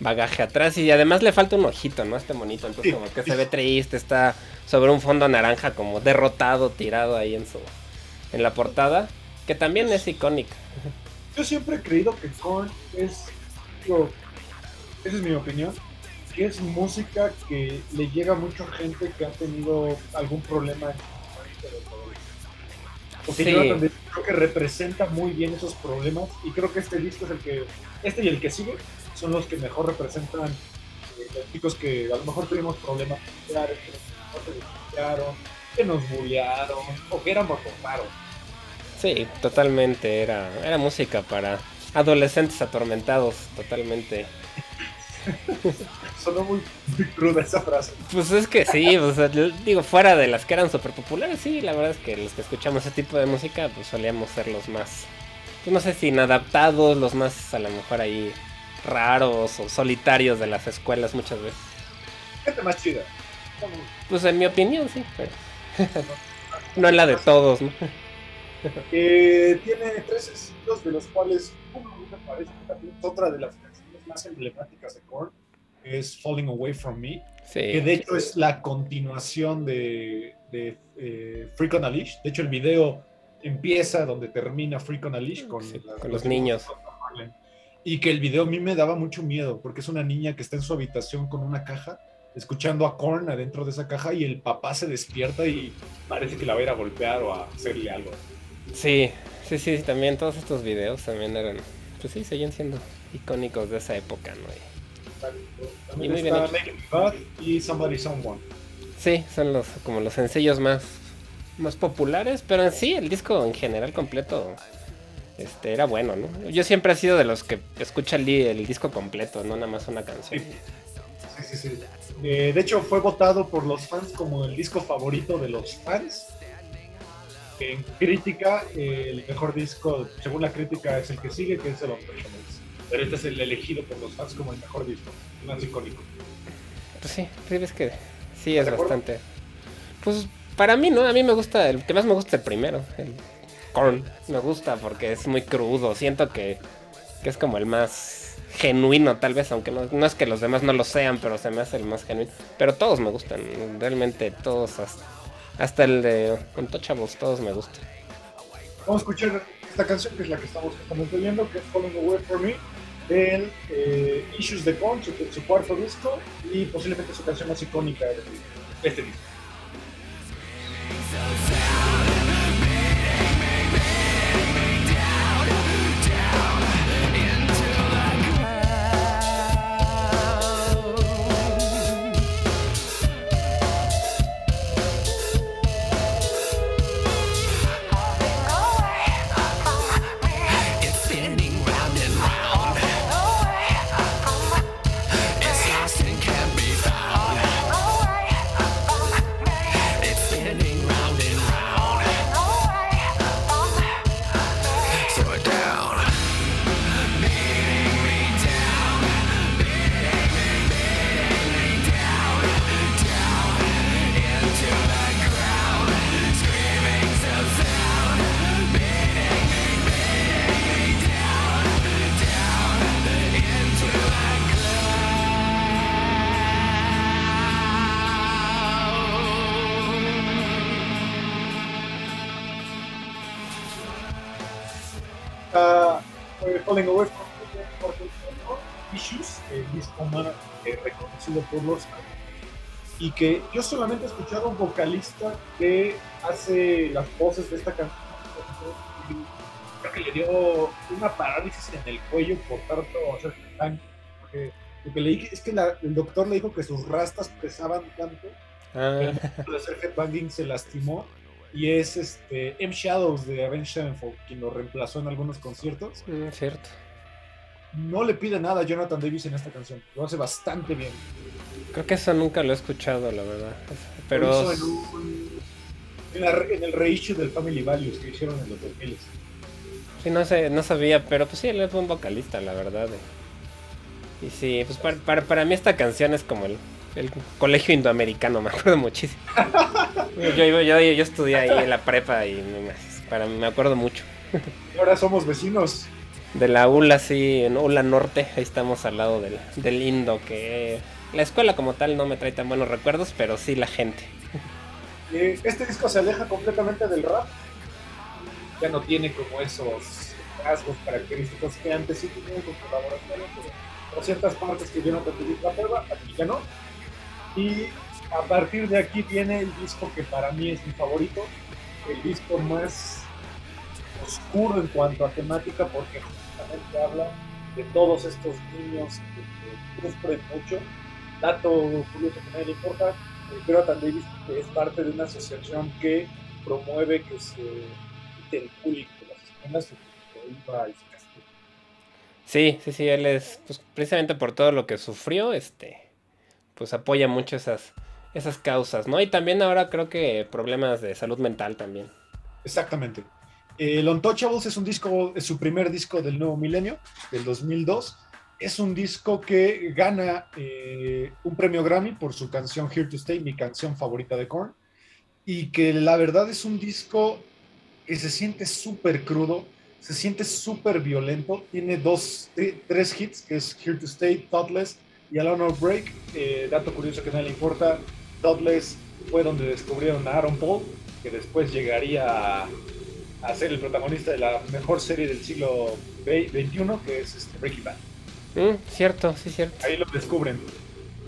Speaker 2: bagaje atrás y además le falta un ojito, ¿no? Este monito, entonces como que se ve triste, está sobre un fondo naranja como derrotado, tirado ahí en su en la portada, que también es icónica.
Speaker 1: Yo siempre he creído que Korn es, esa es mi opinión, que es música que le llega a mucha gente que ha tenido algún problema. Porque
Speaker 2: Sí.
Speaker 1: Davis creo que representa muy bien esos problemas y creo que este disco es el que, este y el que sigue son los que mejor representan eh, los chicos que a lo mejor tuvimos problemas familiares, que nos que nos bullearon o que éramos raros.
Speaker 2: Sí, totalmente, era, era música para adolescentes atormentados, totalmente.
Speaker 1: Sonó muy, muy cruda esa frase.
Speaker 2: Pues es que sí, o sea, digo, fuera de las que eran súper populares, sí, la verdad es que los que escuchamos ese tipo de música, pues solíamos ser los más, pues no sé si inadaptados, los más a lo mejor ahí raros o solitarios de las escuelas muchas veces.
Speaker 1: Gente más chida.
Speaker 2: Pues en mi opinión, sí, pero no en la de todos, ¿no?
Speaker 1: Eh, tiene tres sencillos, de los cuales uno me parece que también es otra de las canciones más emblemáticas de Korn, que es Falling Away From Me, que
Speaker 2: Sí,
Speaker 1: de hecho es la continuación de, de eh, Freak on a Leash. De hecho, el video empieza donde termina Freak on a Leash con,
Speaker 2: Sí, con los niños.
Speaker 1: Y que el video a mí me daba mucho miedo, porque es una niña que está en su habitación con una caja, escuchando a Korn adentro de esa caja, y el papá se despierta y parece que la va a ir a golpear o a hacerle algo.
Speaker 2: sí, sí, sí, también todos estos videos también eran, pues sí, seguían siendo icónicos de esa época, ¿no? Y-
Speaker 1: También
Speaker 2: Y
Speaker 1: está. Make Bad y Somebody Someone.
Speaker 2: Sí, son los como los sencillos más más populares, pero en sí el disco en general completo este era bueno, ¿no? Yo siempre he sido de los que escucha el, di- el disco completo, no nada más una canción.
Speaker 1: Sí, sí, sí. Eh, de hecho, fue votado por los fans como el disco favorito de los fans. En crítica, eh, el mejor disco, según la crítica, es el que sigue, que es el Unfortunates. Pero este es el elegido por los fans como el mejor disco, más icónico.
Speaker 2: Pues sí, sí ves que sí es bastante. Pues para mí no, a mí me gusta el que más me gusta el primero, el Korn. Me gusta porque es muy crudo, siento que, que es como el más genuino tal vez, aunque no, no es que los demás no lo sean, pero se me hace el más genuino. Pero todos me gustan, realmente todos, hasta, hasta el de Untouchables, todos me gustan.
Speaker 1: Vamos a escuchar esta canción, que es la que estamos justamente viendo, que es Falling Away From Me, del eh, Issues de Korn, su, su cuarto disco, y posiblemente su canción más icónica de este disco. Que yo solamente he escuchado a un vocalista que hace las voces de esta canción. Creo que le dio una parálisis en el cuello por tanto hacer headbang, porque lo que le dije es que la- el doctor le dijo que sus rastas pesaban tanto
Speaker 2: Ah,
Speaker 1: por hacer headbanging se lastimó y es este M Shadows de Avenged Sevenfold quien lo reemplazó en algunos conciertos.
Speaker 2: mm, cierto.
Speaker 1: No le pide nada a Jonathan Davis en esta canción, lo hace bastante bien.
Speaker 2: Creo que eso nunca lo he escuchado, la verdad. Pero
Speaker 1: en, un- en la re- en el reissue del Family Values que hicieron en los 2000.
Speaker 2: sí, no sé, no sabía, pero pues sí, él es buen vocalista, la verdad. Y, y sí, pues para, para, para mí esta canción es como el, el colegio indoamericano, me acuerdo muchísimo. Yo, yo, yo estudié ahí en la prepa y me, para, me acuerdo mucho.
Speaker 1: Y ahora somos vecinos.
Speaker 2: De la ULA, sí, en ULA Norte, ahí estamos al lado del, del Indo, que la escuela como tal no me trae tan buenos recuerdos, pero sí la gente.
Speaker 1: Eh, este disco se aleja completamente del rap. Ya no tiene como esos rasgos característicos que antes sí tenían con colaboraciones, pero ciertas partes que Jonathan Davis la prueba, aquí ya no. Y a partir de aquí viene el disco que para mí es mi favorito, el disco más oscuro en cuanto a temática, porque justamente habla de todos estos niños que sufren mucho. Dato curioso que a nadie le importa, eh, Jonathan Davis es parte de una asociación que promueve que se quite el bullying de las escuelas y que se prohíba y se castigue.
Speaker 2: Sí, sí, sí, él es, pues precisamente por todo lo que sufrió, este, pues apoya mucho esas, esas causas, ¿no? Y también ahora creo que problemas de salud mental también.
Speaker 1: Exactamente. El Untouchables es un disco, es su primer disco del nuevo milenio, del 2002. Es un disco que gana eh, un premio Grammy por su canción Here to Stay, mi canción favorita de Korn. Y que la verdad es un disco que se siente súper crudo, se siente súper violento. Tiene dos, tre- tres hits, que es Here to Stay, Thoughtless y Alone Break. Eh, dato curioso que nadie le importa, Thoughtless fue donde descubrieron a Aaron Paul, que después llegaría a, a ser el protagonista de la mejor serie del siglo XXI, que es este Breaking Bad.
Speaker 2: Mm, cierto, sí, cierto.
Speaker 1: Ahí lo descubren.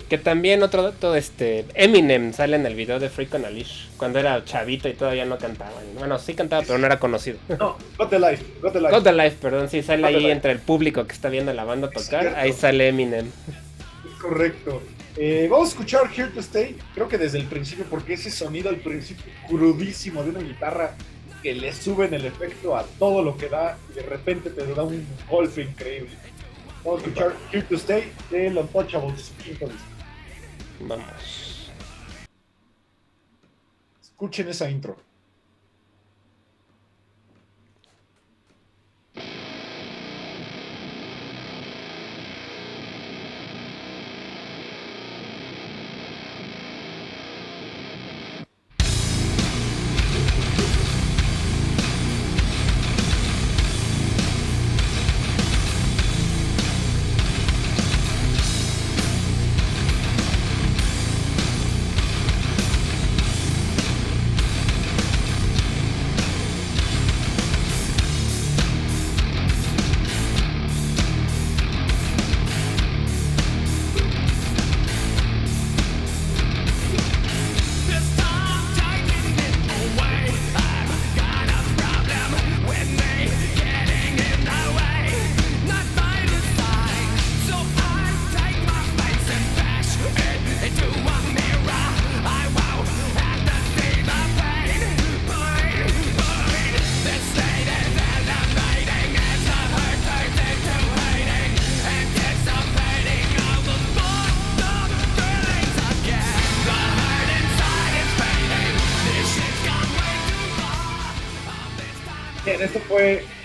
Speaker 2: Que también otro dato, este, Eminem sale en el video de Freak on a Leash, cuando era chavito y todavía no cantaba. Bueno, sí cantaba, pero no era conocido.
Speaker 1: No, Got the Life, Got the Life.
Speaker 2: God the Life, perdón, sí, sale ahí entre el público que está viendo la banda tocar, ahí sale Eminem.
Speaker 1: Correcto. Eh, vamos a escuchar Here to Stay, creo que desde el principio, porque ese sonido al principio crudísimo de una guitarra que le suben el efecto a todo lo que da y de repente te da un golpe increíble. Vamos a escuchar Here to Stay de Los disco.
Speaker 2: Vamos.
Speaker 1: Escuchen esa intro.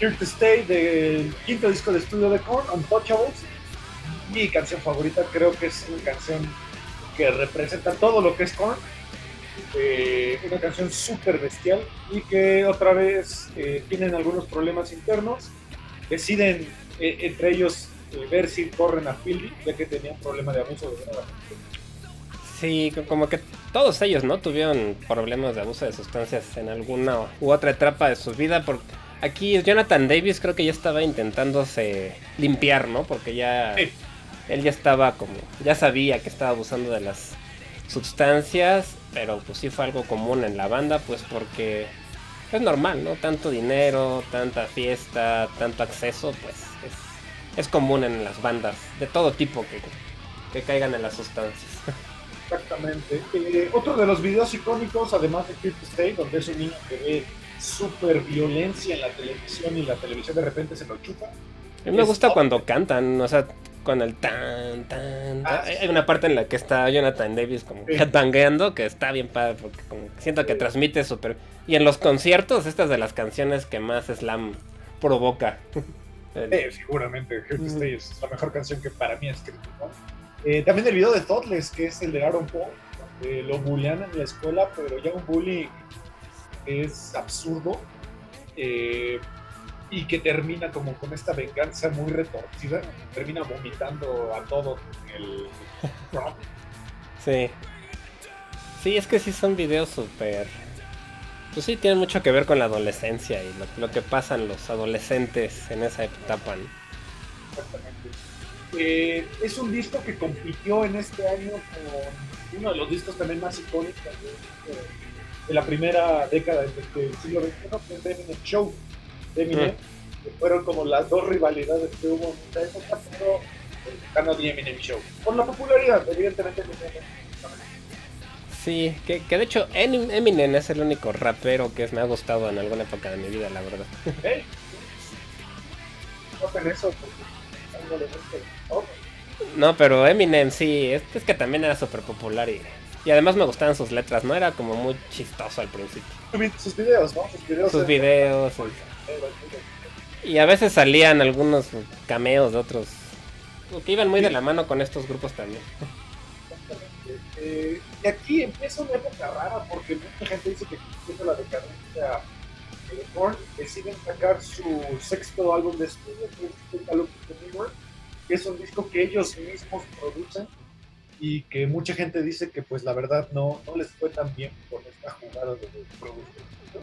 Speaker 1: Here to Stay del quinto disco de estudio de Korn, Untouchables. Mi canción favorita, creo que es una canción que representa todo lo que es Korn. Eh, una canción súper bestial y que otra vez eh, tienen algunos problemas internos. Deciden eh, entre ellos ver si corren a Philly, ya que tenían problema de abuso.
Speaker 2: Sí, co- como que todos ellos, ¿no? Tuvieron problemas de abuso de sustancias en alguna u otra etapa de su vida. Porque aquí Jonathan Davis creo que ya estaba intentándose limpiar, ¿no? Porque ya
Speaker 1: Sí.
Speaker 2: él ya estaba como, ya sabía que estaba abusando de las sustancias, pero pues sí fue algo común en la banda, pues porque es normal, ¿no? Tanto dinero, tanta fiesta, tanto acceso, pues es, es común en las bandas de todo tipo que, que caigan en las sustancias.
Speaker 1: Exactamente. Eh, otro de los videos icónicos, además de Creep Stay, donde es un niño que ve super violencia en la televisión y la televisión de repente se lo chupa.
Speaker 2: A mí me
Speaker 1: Es
Speaker 2: gusta cuando cantan, o sea, con el tan, tan, tan.
Speaker 1: Ah, sí.
Speaker 2: Hay una parte en la que está Jonathan Davis como
Speaker 1: Sí.
Speaker 2: que está bien padre porque como siento que
Speaker 1: Sí.
Speaker 2: transmite súper. Y en los conciertos, estas de las canciones que más slam provoca. El-
Speaker 1: seguramente, Creep
Speaker 2: Ujú.
Speaker 1: Stay es la mejor canción que para mí ha escrito. ¿no? Eh, también el video de Thoughtless, que es el de Aaron Paul, donde lo bullean en la escuela, pero ya un bullying es absurdo. eh, y que termina como con esta venganza muy retorcida, termina vomitando a todo en el.
Speaker 2: Sí. Sí, es que sí son videos súper. Pues sí, tienen mucho que ver con la adolescencia y lo, lo que pasan los adolescentes en esa etapa. ¿no?
Speaker 1: Exactamente. Eh, es un disco que compitió en este año con uno de los discos también más icónicos de, de- de la primera década del, del siglo XXI, que es The Eminem Show. de Eminem, que fueron como las dos rivalidades que hubo en esa época, pero ganó The Eminem Show. Por la popularidad, evidentemente. Eminem.
Speaker 2: Sí, que, que de hecho Em- Eminem es el único rapero que me ha gustado en alguna época de mi vida, la verdad.
Speaker 1: Eso, porque todo.
Speaker 2: No, pero Eminem sí, es, es que también era súper popular y, y además me gustaban sus letras, ¿no? Era como muy chistoso al principio.
Speaker 1: Sus videos, ¿no? Sus videos.
Speaker 2: Sus videos y, y a veces salían algunos cameos de otros que iban muy de la mano con estos grupos también.
Speaker 1: Eh, y aquí empieza una época rara porque mucha gente dice que empieza la decadencia de Korn. Deciden sacar su sexto álbum de estudio, que es Look que es un disco que ellos mismos producen y que mucha gente dice que pues la verdad no, no les fue tan bien con esta jugada de producción. ¿no?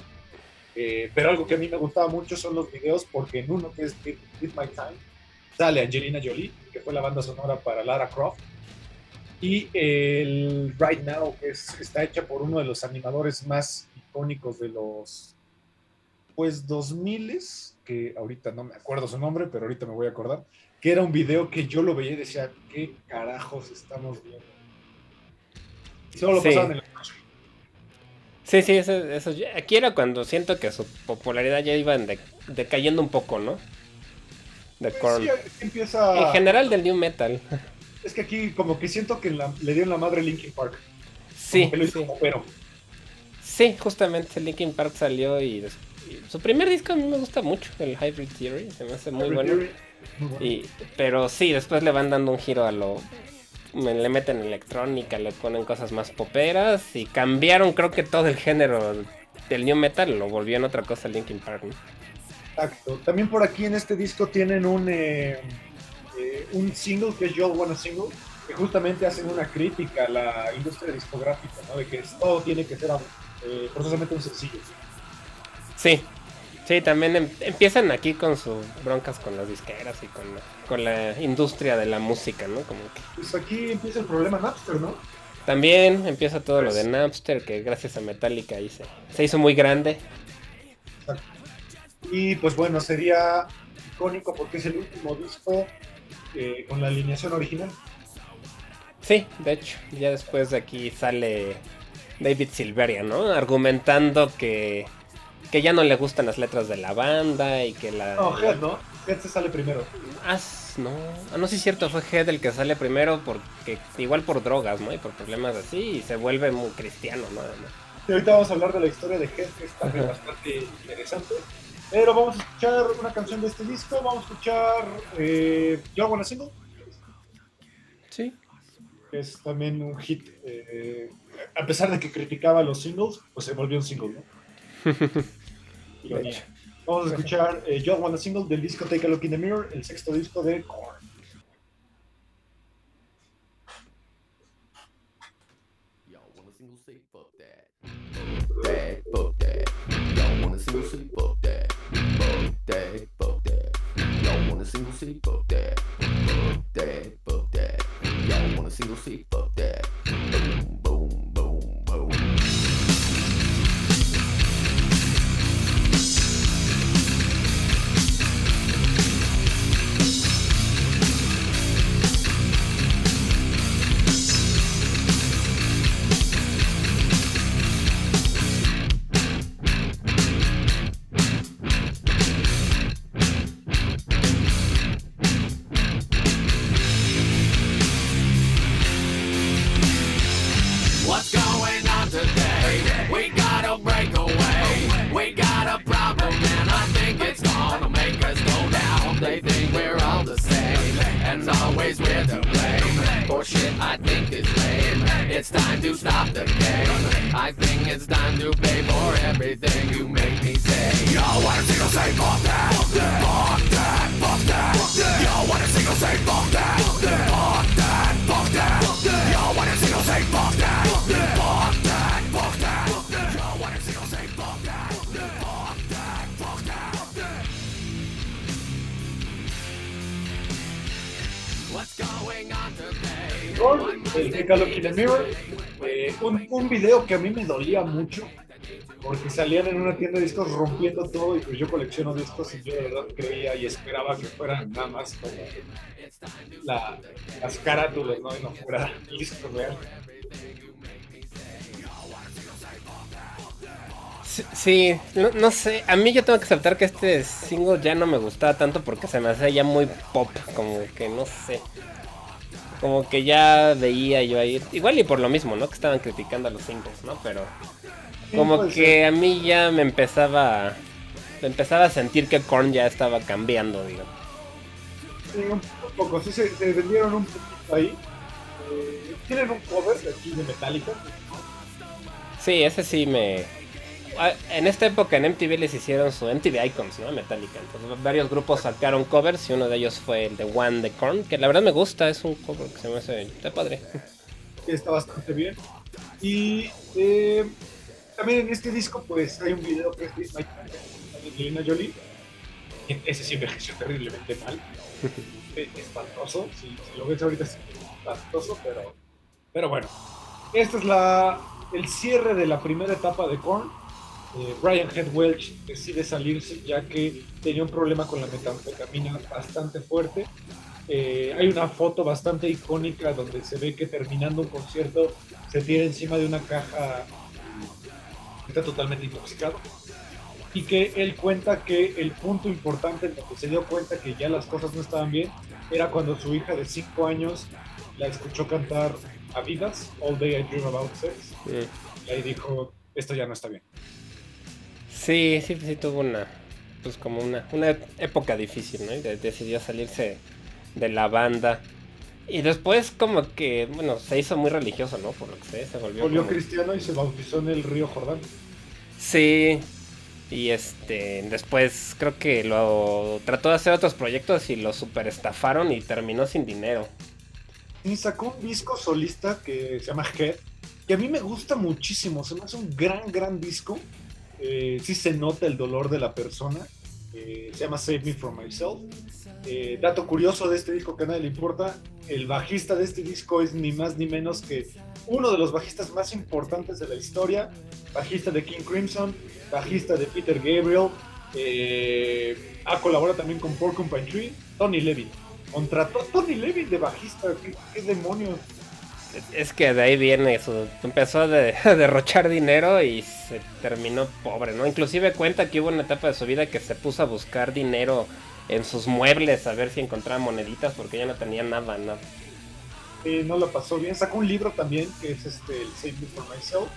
Speaker 1: Eh, pero algo que a mí me gustaba mucho son los videos porque en uno que es With My Time sale Angelina Jolie, que fue la banda sonora para Lara Croft y el Right Now, que es- está hecha por uno de los animadores más icónicos de los pues 2000 que ahorita no me acuerdo su nombre, pero ahorita me voy a acordar, que era un video que yo lo veía y decía, ¿qué carajos estamos viendo? Y solo lo
Speaker 2: Sí.
Speaker 1: pasaban en la noche.
Speaker 2: Sí, sí, eso, aquí era cuando siento que su popularidad ya iba de- decayendo un poco, ¿no? De Korn.
Speaker 1: Sí, aquí empieza...
Speaker 2: En general del new metal.
Speaker 1: Es que aquí como que siento que la- le dieron la madre Linkin Park.
Speaker 2: Sí,
Speaker 1: lo hizo
Speaker 2: sí.
Speaker 1: como pero.
Speaker 2: Sí, justamente Linkin Park salió y, y su primer disco a mí me gusta mucho, el Hybrid Theory, se me hace muy bueno.
Speaker 1: Muy bueno.
Speaker 2: Y, pero sí, después le van dando un giro a lo... me- Le meten electrónica, le ponen cosas más poperas y cambiaron creo que todo el género del new metal, lo volvió en otra cosa Linkin Park. ¿no?
Speaker 1: Exacto. También por aquí en este disco tienen un, eh, eh, un single que es Y'all Wanna Single, que justamente hacen una crítica a la industria discográfica, ¿no? De que todo tiene que ser eh, forzosamente un sencillo.
Speaker 2: Sí, sí, también em- empiezan aquí con sus broncas con las disqueras y con la, con la industria de la música, ¿no? Como que
Speaker 1: Pues aquí empieza el problema Napster, ¿no?
Speaker 2: también empieza todo lo de Napster, que gracias a Metallica ahí se, se hizo muy grande.
Speaker 1: Y pues bueno, sería icónico porque es el último disco eh, con la alineación original.
Speaker 2: Sí, de hecho, ya después de aquí sale David Silveria, ¿no? Argumentando que, que ya no le gustan las letras de la banda y que la...
Speaker 1: No, Head, ¿no? Head se sale primero.
Speaker 2: Ah, no, ah, no, sí es cierto, fue Head el que sale primero porque igual por drogas, ¿no? Y por problemas así y se vuelve muy cristiano, ¿no?
Speaker 1: Y ahorita vamos a hablar de la historia de Head, que es también bastante interesante. Pero vamos a escuchar una canción de este disco. Vamos a escuchar eh, Y'all Wanna Single,
Speaker 2: Sí.
Speaker 1: es también un hit. eh, a pesar de que criticaba los singles, pues se volvió un single, ¿no? Ironía. Vamos a escuchar eh, Y'all Wanna Single del disco Take a Look in the Mirror, el sexto disco de Korn.
Speaker 4: That. Fuck that, fuck that. Y'all want a single say fuck that. Fuck
Speaker 3: that, fuck that. Y'all want a single seat? Fuck that. Fuck that, fuck that. Y'all want a single seat? Fuck that. Boom, boom,
Speaker 1: que a mí me dolía mucho porque salían en una tienda de discos rompiendo todo y pues yo colecciono discos y yo de verdad creía y esperaba que fueran nada más como la, las carátulas, ¿no? Y no fuera el disco real.
Speaker 2: Sí, no, no sé, a mí yo tengo que aceptar que este single ya no me gustaba tanto porque se me hacía ya muy pop, como que no sé. Como que ya veía yo ahí, igual y por lo mismo, ¿no? Que estaban criticando a los singles, ¿no? Pero como que
Speaker 1: ser.
Speaker 2: a mí ya me empezaba me empezaba a sentir que Korn ya estaba cambiando, digo.
Speaker 1: Sí, un poco, sí se, se vendieron un poquito ahí. Eh, tienen un cover de aquí de Metallica.
Speaker 2: Sí, ese sí me En esta época en MTV les hicieron su MTV Icons, ¿no? Metallica. Entonces varios grupos sacaron covers y uno de ellos fue el de One de Korn, que la verdad me gusta, es un cover que se me hace está padre.
Speaker 1: está bastante bien. Y eh, también en este disco, pues hay un video que es de Angelina Jolie. Ese sí envejeció terriblemente mal. Es espantoso. Si, si lo ves ahorita es espantoso, pero, pero bueno. Este es la, el cierre de la primera etapa de Korn. Eh, Brian Head Welch decide salirse ya que tenía un problema con la metanfetamina bastante fuerte. Eh, hay una foto bastante icónica donde se ve que terminando un concierto se tira encima de una caja que está totalmente intoxicado y que él cuenta que el punto importante en donde se dio cuenta que ya las cosas no estaban bien era cuando su hija de 5 años la escuchó cantar a vidas All Day I Dream About Sex
Speaker 2: Mm.
Speaker 1: y ahí dijo esto ya no está bien
Speaker 2: Sí, sí, sí tuvo una, pues como una, una época difícil, ¿no? Y de- decidió salirse de la banda. Y después como que, bueno, se hizo muy religioso, ¿no? Por lo que sé, se volvió...
Speaker 1: volvió
Speaker 2: como-
Speaker 1: cristiano y se bautizó en el río Jordán
Speaker 2: Sí. Y este, después creo que lo trató de hacer otros proyectos y lo super estafaron y terminó sin dinero.
Speaker 1: y sacó un disco solista que se llama Head, que a mí me gusta muchísimo, se me hace un gran, gran disco. Eh, sí se nota el dolor de la persona. Eh, se llama Save Me From Myself. Eh, dato curioso de este disco que a nadie le importa, el bajista de este disco es ni más ni menos que uno de los bajistas más importantes de la historia, bajista de King Crimson, bajista de Peter Gabriel, eh, ha colaborado también con Porcupine Tree, Tony Levin. Contrató Tony Levin de bajista, ¿qué, qué demonios?
Speaker 2: Es que de ahí viene eso. Empezó a, de- a derrochar dinero y se terminó pobre, ¿no? Inclusive cuenta que hubo una etapa de su vida que se puso a buscar dinero en sus muebles a ver si encontraba moneditas porque ya no tenía nada, ¿no?
Speaker 1: No lo pasó bien. Sacó un libro también que es este, el Save Me For Myself,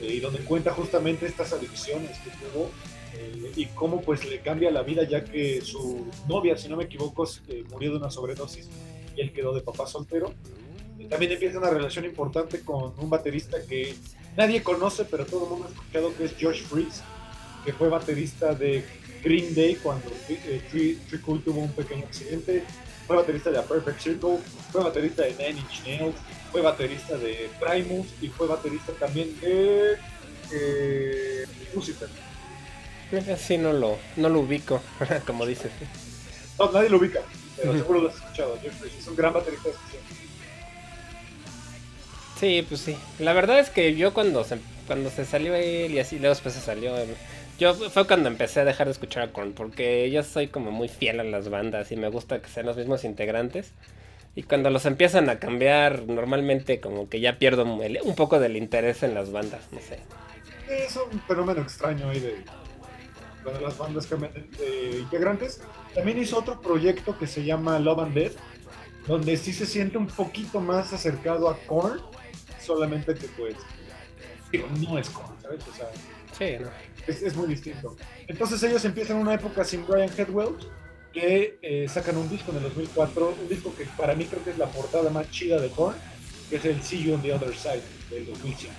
Speaker 1: eh, y donde cuenta justamente estas adicciones que tuvo eh, y cómo pues le cambia la vida ya que su novia, si no me equivoco, eh, murió de una sobredosis y él quedó de papá soltero. También empieza una relación importante con un baterista que nadie conoce, pero todo el mundo ha escuchado que es Josh Freeze, que fue baterista de Green Day cuando eh, Tree, Tree Cool tuvo un pequeño accidente, fue baterista de A Perfect Circle, fue baterista de Nine Inch Nails, fue baterista de Primus y fue baterista también de eh, Lucifer.
Speaker 2: Así no lo, no lo ubico, como dices.
Speaker 1: No, nadie lo ubica, pero seguro lo has escuchado. Jeff Bridges es un gran baterista de.
Speaker 2: Sí, pues sí. La verdad es que yo cuando se, cuando se salió él y así, luego después se salió. eh, Yo fue cuando empecé a dejar de escuchar a Korn, porque yo soy como muy fiel a las bandas y me gusta que sean los mismos integrantes. Y cuando los empiezan a cambiar, normalmente como que ya pierdo un poco del interés en las bandas, no sé.
Speaker 1: Es un fenómeno extraño ahí de cuando las bandas cambian de, de integrantes. También hizo otro proyecto que se llama Love and Death, donde sí se siente un poquito más acercado a Korn, solamente que pues, digo, no es Korn, ¿sabes? O sea,
Speaker 2: Sí, no.
Speaker 1: es, es muy distinto. Entonces ellos empiezan una época sin Brian Headwell, que eh, sacan un disco en el 2004, un disco que para mí creo que es la portada más chida de Korn, que es el See You on the Other Side del 2005.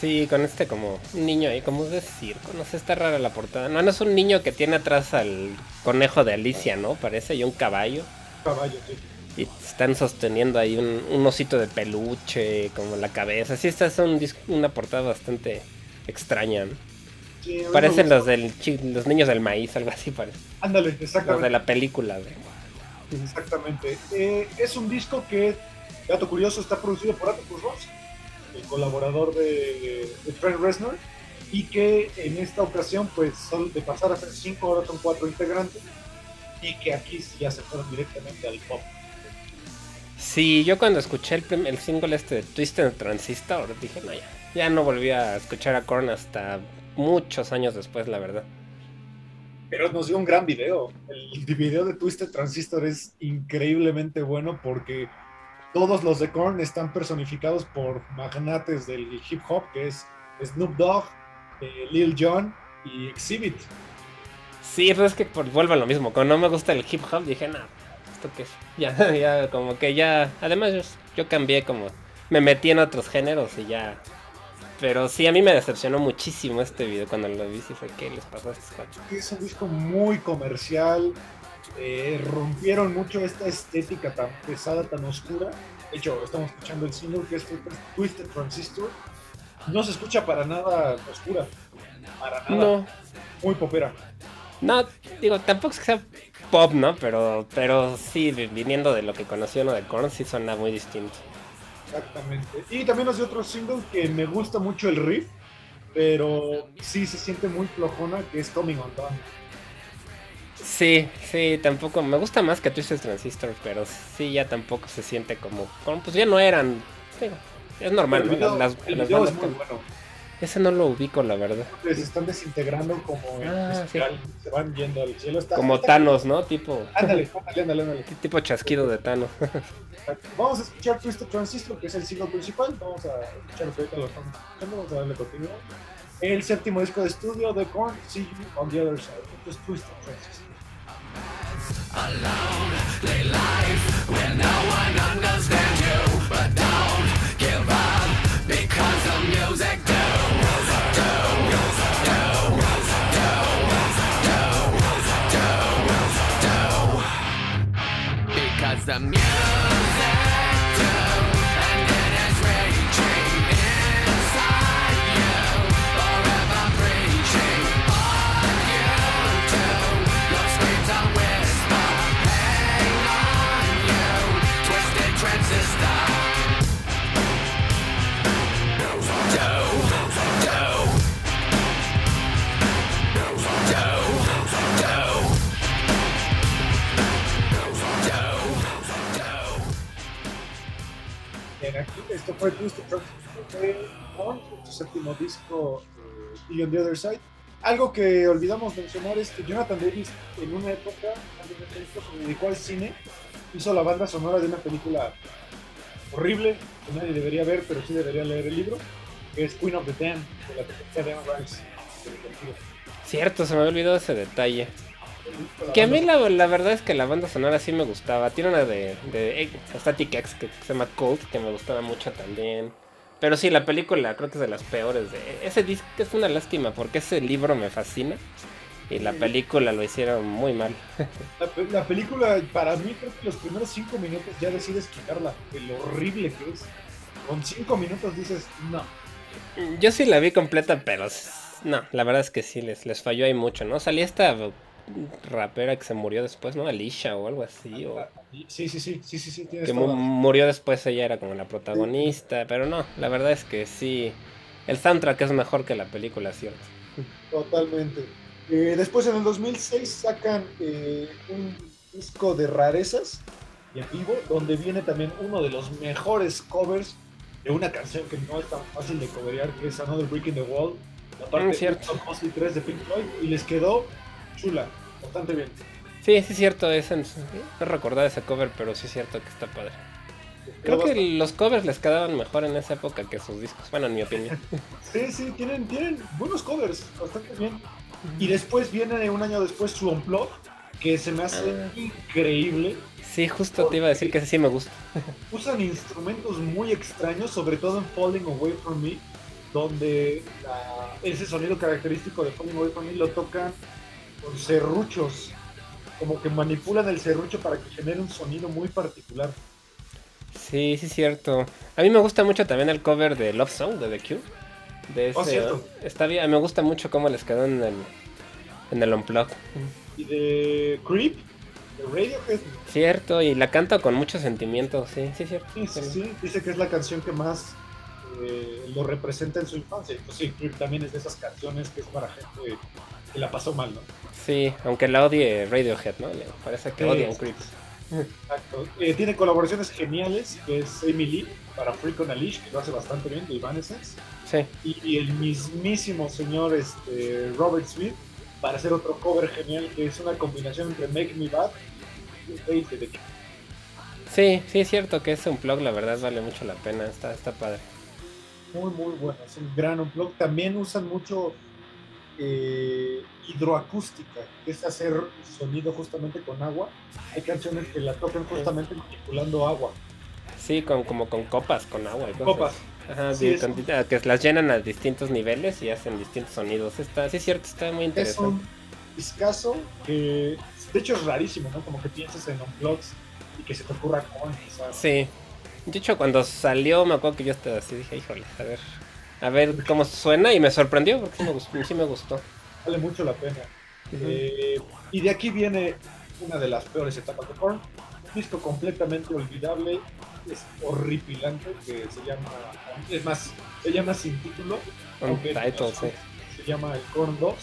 Speaker 2: Sí, con este como un niño ahí, como de circo, no sé, está rara la portada. No, no es un niño que tiene atrás al conejo de Alicia, ¿no? Parece, y un caballo.
Speaker 1: Caballo, sí.
Speaker 2: Están sosteniendo ahí un, un osito de peluche, como la cabeza. Sí, esta es un una portada bastante extraña, Parecen los del los niños del maíz, algo así parece.
Speaker 1: Ándale,
Speaker 2: Los de
Speaker 1: exactamente.
Speaker 2: la película, güey.
Speaker 1: Exactamente. Eh, es un disco que, dato curioso, está producido por Atticus Ross, el colaborador de, de Trent Reznor, y que en esta ocasión, pues, son de pasar a ser cinco, ahora son cuatro integrantes, y que aquí sí ya se fueron directamente al pop.
Speaker 2: Sí, yo cuando escuché el, el single este de Twisted Transistor, dije, no, ya, ya no volví a escuchar a Korn hasta muchos años después, la verdad.
Speaker 1: Pero nos dio un gran video. El video de Twisted Transistor es increíblemente bueno porque todos los de Korn están personificados por magnates del hip hop, que es Snoop Dogg, eh, Lil Jon y Exhibit.
Speaker 2: Sí, pero es que por, vuelvo a lo mismo. Cuando no me gusta el hip hop, dije, no, ¿esto qué es? Ya, ya, como que ya. Además, yo, yo cambié como. Me metí en otros géneros y ya. Pero sí, a mí me decepcionó muchísimo este video cuando lo vi. Sí, fue, ¿qué les pasó a estos cuatro?
Speaker 1: Es un disco muy comercial. eh, rompieron mucho esta estética tan pesada, tan oscura. De hecho, estamos escuchando el single que es Twisted Transistor. No se escucha para nada oscura. Para nada.
Speaker 2: No,
Speaker 1: Muy popera.
Speaker 2: no, digo, tampoco es que sea pop, ¿no? Pero, pero sí, vi- viniendo de lo que conoció uno de Korn, sí suena muy distinto.
Speaker 1: Exactamente. Y también dio otro single que me gusta mucho el riff, pero sí se siente muy flojona, que es Coming Undone.
Speaker 2: Sí, sí, tampoco. Me gusta más que Twisted Transistor, pero sí, ya tampoco se siente como. como, pues ya no eran. es normal,
Speaker 1: el
Speaker 2: ¿no?
Speaker 1: video,
Speaker 2: Las,
Speaker 1: el
Speaker 2: las
Speaker 1: video es
Speaker 2: bandas
Speaker 1: muy
Speaker 2: con-
Speaker 1: bueno.
Speaker 2: Ese no lo ubico, la verdad.
Speaker 1: que Se están desintegrando como
Speaker 2: Ah,
Speaker 1: espiral, se van yendo al cielo. Está,
Speaker 2: Como
Speaker 1: está-
Speaker 2: Thanos, ¿no? Tipo,
Speaker 1: Ándale, ándale, ándale, ándale.
Speaker 2: tipo chasquido de Thanos.
Speaker 1: Vamos a escuchar Twisted Transistor, que es el single principal. Vamos a escuchar lo que ahorita lo estamos escuchando. Vamos a darle continuidad. El séptimo disco de estudio de Korn, See You on the Other Side. Esto es Twisted Transistor.
Speaker 4: Because the music
Speaker 1: the music. Esto fue Twisted Korn, su séptimo disco, eh, Y on the Other Side. Algo que olvidamos mencionar es que Jonathan Davis, en una época, se dedicó al cine, hizo la banda sonora de una película horrible, que nadie debería ver, pero sí debería leer el libro, que es Queen of the Damned, de la película de Anne Rice.
Speaker 2: Cierto, se me había olvidado ese detalle. Que a mí la, la verdad es que la banda sonora sí me gustaba. Tiene una de, de eh, Static X que se llama Cold, que me gustaba mucho también. Pero sí, la película creo que es de las peores. De, ese disco es una lástima porque ese libro me fascina. Y la película lo hicieron muy mal.
Speaker 1: La, pe- la película, para mí, creo que los primeros cinco minutos ya decides quitarla, de lo horrible que es. Con cinco minutos dices, no.
Speaker 2: Yo sí la vi completa, pero No, la verdad es que sí, les, les falló ahí mucho, ¿no? Salía esta rapera que se murió después, ¿no? Alicia o algo así. O...
Speaker 1: Sí, sí, sí, sí, sí,
Speaker 2: Que murió después, ella era como la protagonista, pero no, la verdad es que sí. El soundtrack es mejor que la película, ¿cierto?
Speaker 1: Totalmente. Eh, después en el 2006 sacan eh, un disco de rarezas y en vivo, donde viene también uno de los mejores covers de una canción que no es tan fácil de coverear, que es Another Brick in the Wall, la parte
Speaker 2: Mm, cierto.
Speaker 1: de Mostly 3 de Pink Floyd, y les quedó chula, bastante bien.
Speaker 2: Sí, sí es cierto, es en- no recordaba ese cover, pero sí es cierto que está padre. Creo que los covers les quedaban mejor en esa época que sus discos, bueno, en mi opinión.
Speaker 1: Sí, sí, tienen, tienen buenos covers, bastante bien. Y después viene un año después su Unplug, que se me hace
Speaker 2: Ah.
Speaker 1: increíble.
Speaker 2: Sí, justo te iba a decir que ese sí me gusta.
Speaker 1: usan instrumentos muy extraños, sobre todo en Falling Away From Me, donde la- ese sonido característico de Falling Away From Me lo tocan con serruchos, como que manipulan el serrucho para que genere un sonido muy particular.
Speaker 2: Sí, sí es cierto. A mí me gusta mucho también el cover de Love Song de The Cure. De
Speaker 1: Oh,
Speaker 2: ese,
Speaker 1: cierto.
Speaker 2: está bien, me gusta mucho cómo les quedó en el, en el Unplug.
Speaker 1: Y de Creep, de Radiohead,
Speaker 2: Cierto, y la canta con mucho sentimiento, sí, sí cierto.
Speaker 1: sí, sí, sí, dice que es la canción que más eh, lo representa en su infancia. Y pues Creep también es de esas canciones que es para gente que la pasó mal, ¿no?
Speaker 2: Sí, aunque la odie Radiohead, ¿no? Le parece que
Speaker 1: Sí.
Speaker 2: odian Creep.
Speaker 1: Exacto. Eh, tiene colaboraciones geniales, que es Amy Lee para Freak on a Leash, que lo hace bastante bien, de Evanescence.
Speaker 2: Sí,
Speaker 1: Y, y el mismísimo señor este, Robert Smith para hacer otro cover genial, que es una combinación entre Make Me Bad y Face de The
Speaker 2: sí, sí es cierto que ese Unplug la verdad vale mucho la pena, está, está padre.
Speaker 1: Muy, muy bueno. Es un gran unplug. También usan mucho eh, hidroacústica, que es hacer sonido justamente con agua. Hay canciones que la tocan justamente manipulando agua.
Speaker 2: Sí, con, como con copas, con agua.
Speaker 1: Copas.
Speaker 2: Ajá,
Speaker 1: Sí,
Speaker 2: de-
Speaker 1: es-
Speaker 2: con- que las llenan a distintos niveles y hacen distintos sonidos. Está, sí es cierto, está muy
Speaker 1: Es
Speaker 2: interesante.
Speaker 1: un discazo que, de hecho, es rarísimo, ¿no? Como que piensas en unplugs y que se te ocurra con, o sea,
Speaker 2: Sí. De hecho, cuando salió, me acuerdo que yo estaba así, dije, híjole, a ver, a ver cómo suena y me sorprendió porque sí me gustó. Sí me gustó.
Speaker 1: vale mucho la pena. Eh, y de aquí viene una de las peores etapas de Korn, un disco completamente olvidable, es horripilante, que se llama, es más, se llama sin título,
Speaker 2: title, sí.
Speaker 1: se llama el Korn 2,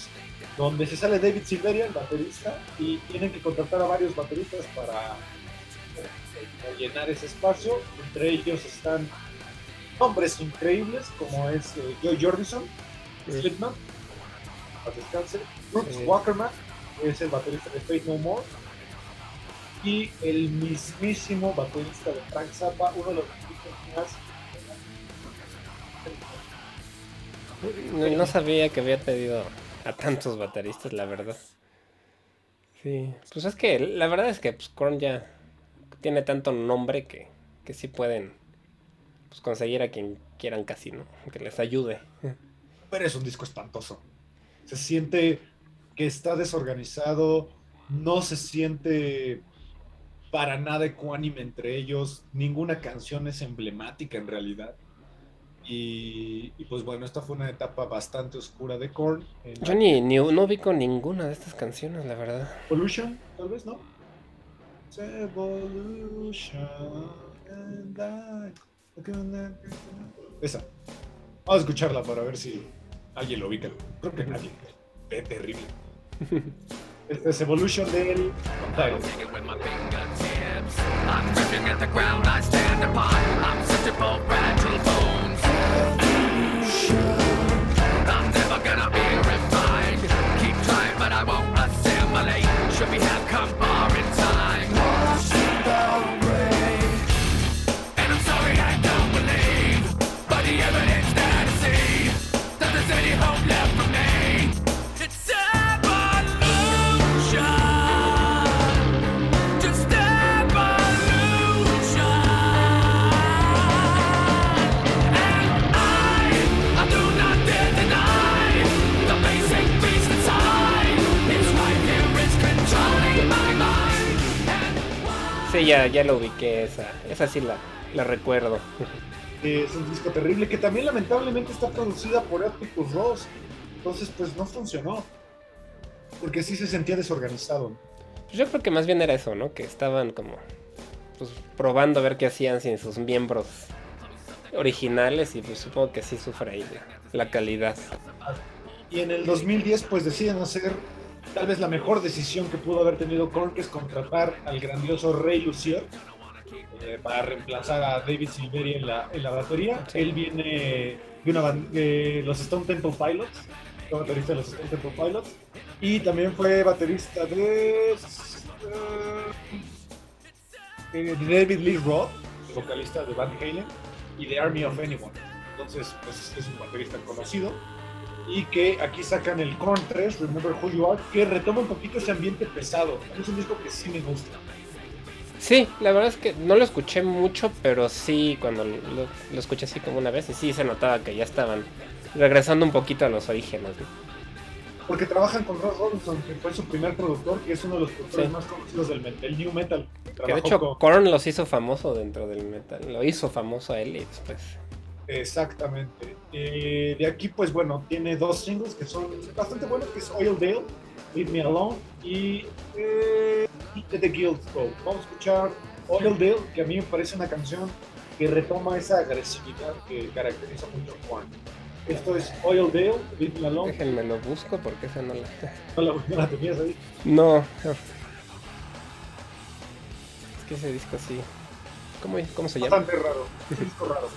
Speaker 1: donde se sale David Silveria, el baterista, y tienen que contratar a varios bateristas para eh, llenar ese espacio. Entre ellos están hombres increíbles como es eh, Joe Jordison,
Speaker 2: Sí.
Speaker 1: Slipknot, paz descanse, Brooks
Speaker 2: Sí.
Speaker 1: Wackerman, que es el baterista de Fate No More, y el mismísimo baterista de Frank Zappa, uno de los más
Speaker 2: No, no sabía que había pedido a tantos bateristas, la verdad. Sí, pues es que la verdad es que pues, Korn ya tiene tanto nombre que, que sí pueden pues, conseguir a quien quieran casi, ¿no? Que les ayude.
Speaker 1: pero es un disco espantoso. Se siente que está desorganizado, no se siente para nada ecuánime entre ellos, ninguna canción es emblemática en realidad. Y, y pues bueno, esta fue una etapa bastante oscura de Korn.
Speaker 2: Yo ni, ni no ubico ninguna de estas canciones, la verdad.
Speaker 1: Evolution, tal vez, ¿no? Evolution. and I- Esa. Vamos a escucharla para ver si alguien lo ubica. Creo que nadie. Ve terrible. Este es Evolution del.
Speaker 3: Take
Speaker 2: ya, ya lo ubiqué, esa, esa sí la, la recuerdo.
Speaker 1: Es un disco terrible que también lamentablemente está producida por Atticus Ross. Entonces, pues no funcionó. Porque sí se sentía desorganizado.
Speaker 2: Yo creo que más bien era eso, ¿no? Que estaban como pues probando a ver qué hacían sin sus miembros originales y pues supongo que sí sufre ahí la, la calidad.
Speaker 1: Y en el 2010 pues deciden hacer tal vez la mejor decisión que pudo haber tenido que es contratar al grandioso Rey Lucier eh, para reemplazar a David Silveri en la, en la batería.
Speaker 2: Sí.
Speaker 1: Él viene de, una, de los Stone Temple Pilots, fue baterista de los Stone Temple Pilots, y también fue baterista de, eh, eh, de David Lee Roth, vocalista de Van Halen, y de Army of Anyone. Entonces, pues es un baterista conocido y que aquí sacan el Korn 3, Remember Who You Are, que retoma un poquito ese ambiente pesado. Es un disco que sí me gusta.
Speaker 2: Sí, la verdad es que no lo escuché mucho, pero sí cuando lo, lo escuché así como una vez y sí se notaba que ya estaban regresando un poquito a los orígenes. ¿no?
Speaker 1: Porque trabajan con Ross Robinson, que fue su primer productor, que es uno de los productores
Speaker 2: Sí.
Speaker 1: más conocidos del metal, el New Metal.
Speaker 2: Que de hecho
Speaker 1: con-
Speaker 2: Korn los hizo famoso dentro del metal, lo hizo famoso a él y después.
Speaker 1: Exactamente. Eh, de aquí, pues bueno, tiene dos singles que son bastante buenos, que es Oil Dale, Leave Me Alone y eh, the Guild Go. Vamos a escuchar Oil Dale, que a mí me parece una canción que retoma esa agresividad que caracteriza mucho a Juan. Esto es Oil Dale, Leave Me Alone.
Speaker 2: Déjenme lo busco porque esa no la.
Speaker 1: No la, no la tenías ahí.
Speaker 2: No. Es que ese disco sí. ¿Cómo, cómo se llama?
Speaker 1: Bastante raro. Es un disco raro.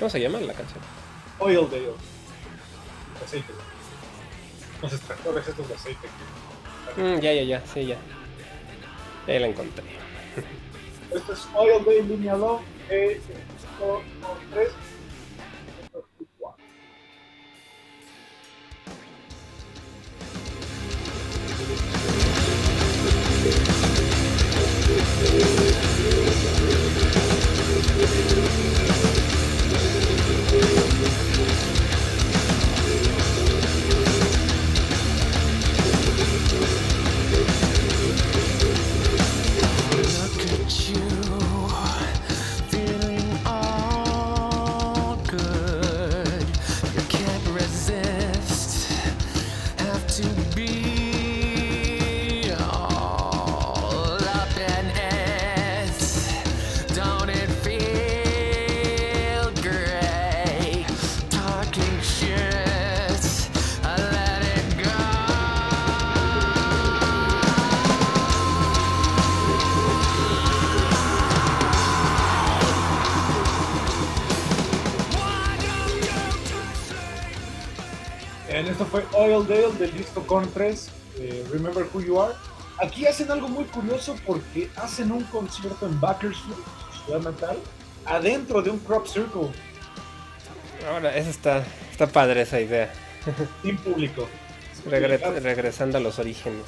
Speaker 2: ¿Cómo se llama la canción?
Speaker 1: Oil de Oil. Aceite. Los extractores estos de aceite.
Speaker 2: Mm, ya, ya, ya, sí, ya. Ya la encontré.
Speaker 1: Esto es Oil Day Línea 2, eh, 3, Con 3, eh, Remember Who You Are. Aquí hacen algo muy curioso porque hacen un concierto en Bakersfield, su ciudad natal, adentro de un crop circle,
Speaker 2: Ahora, esa está, está padre esa idea.
Speaker 1: sin público.
Speaker 2: Regre- regresando a los orígenes.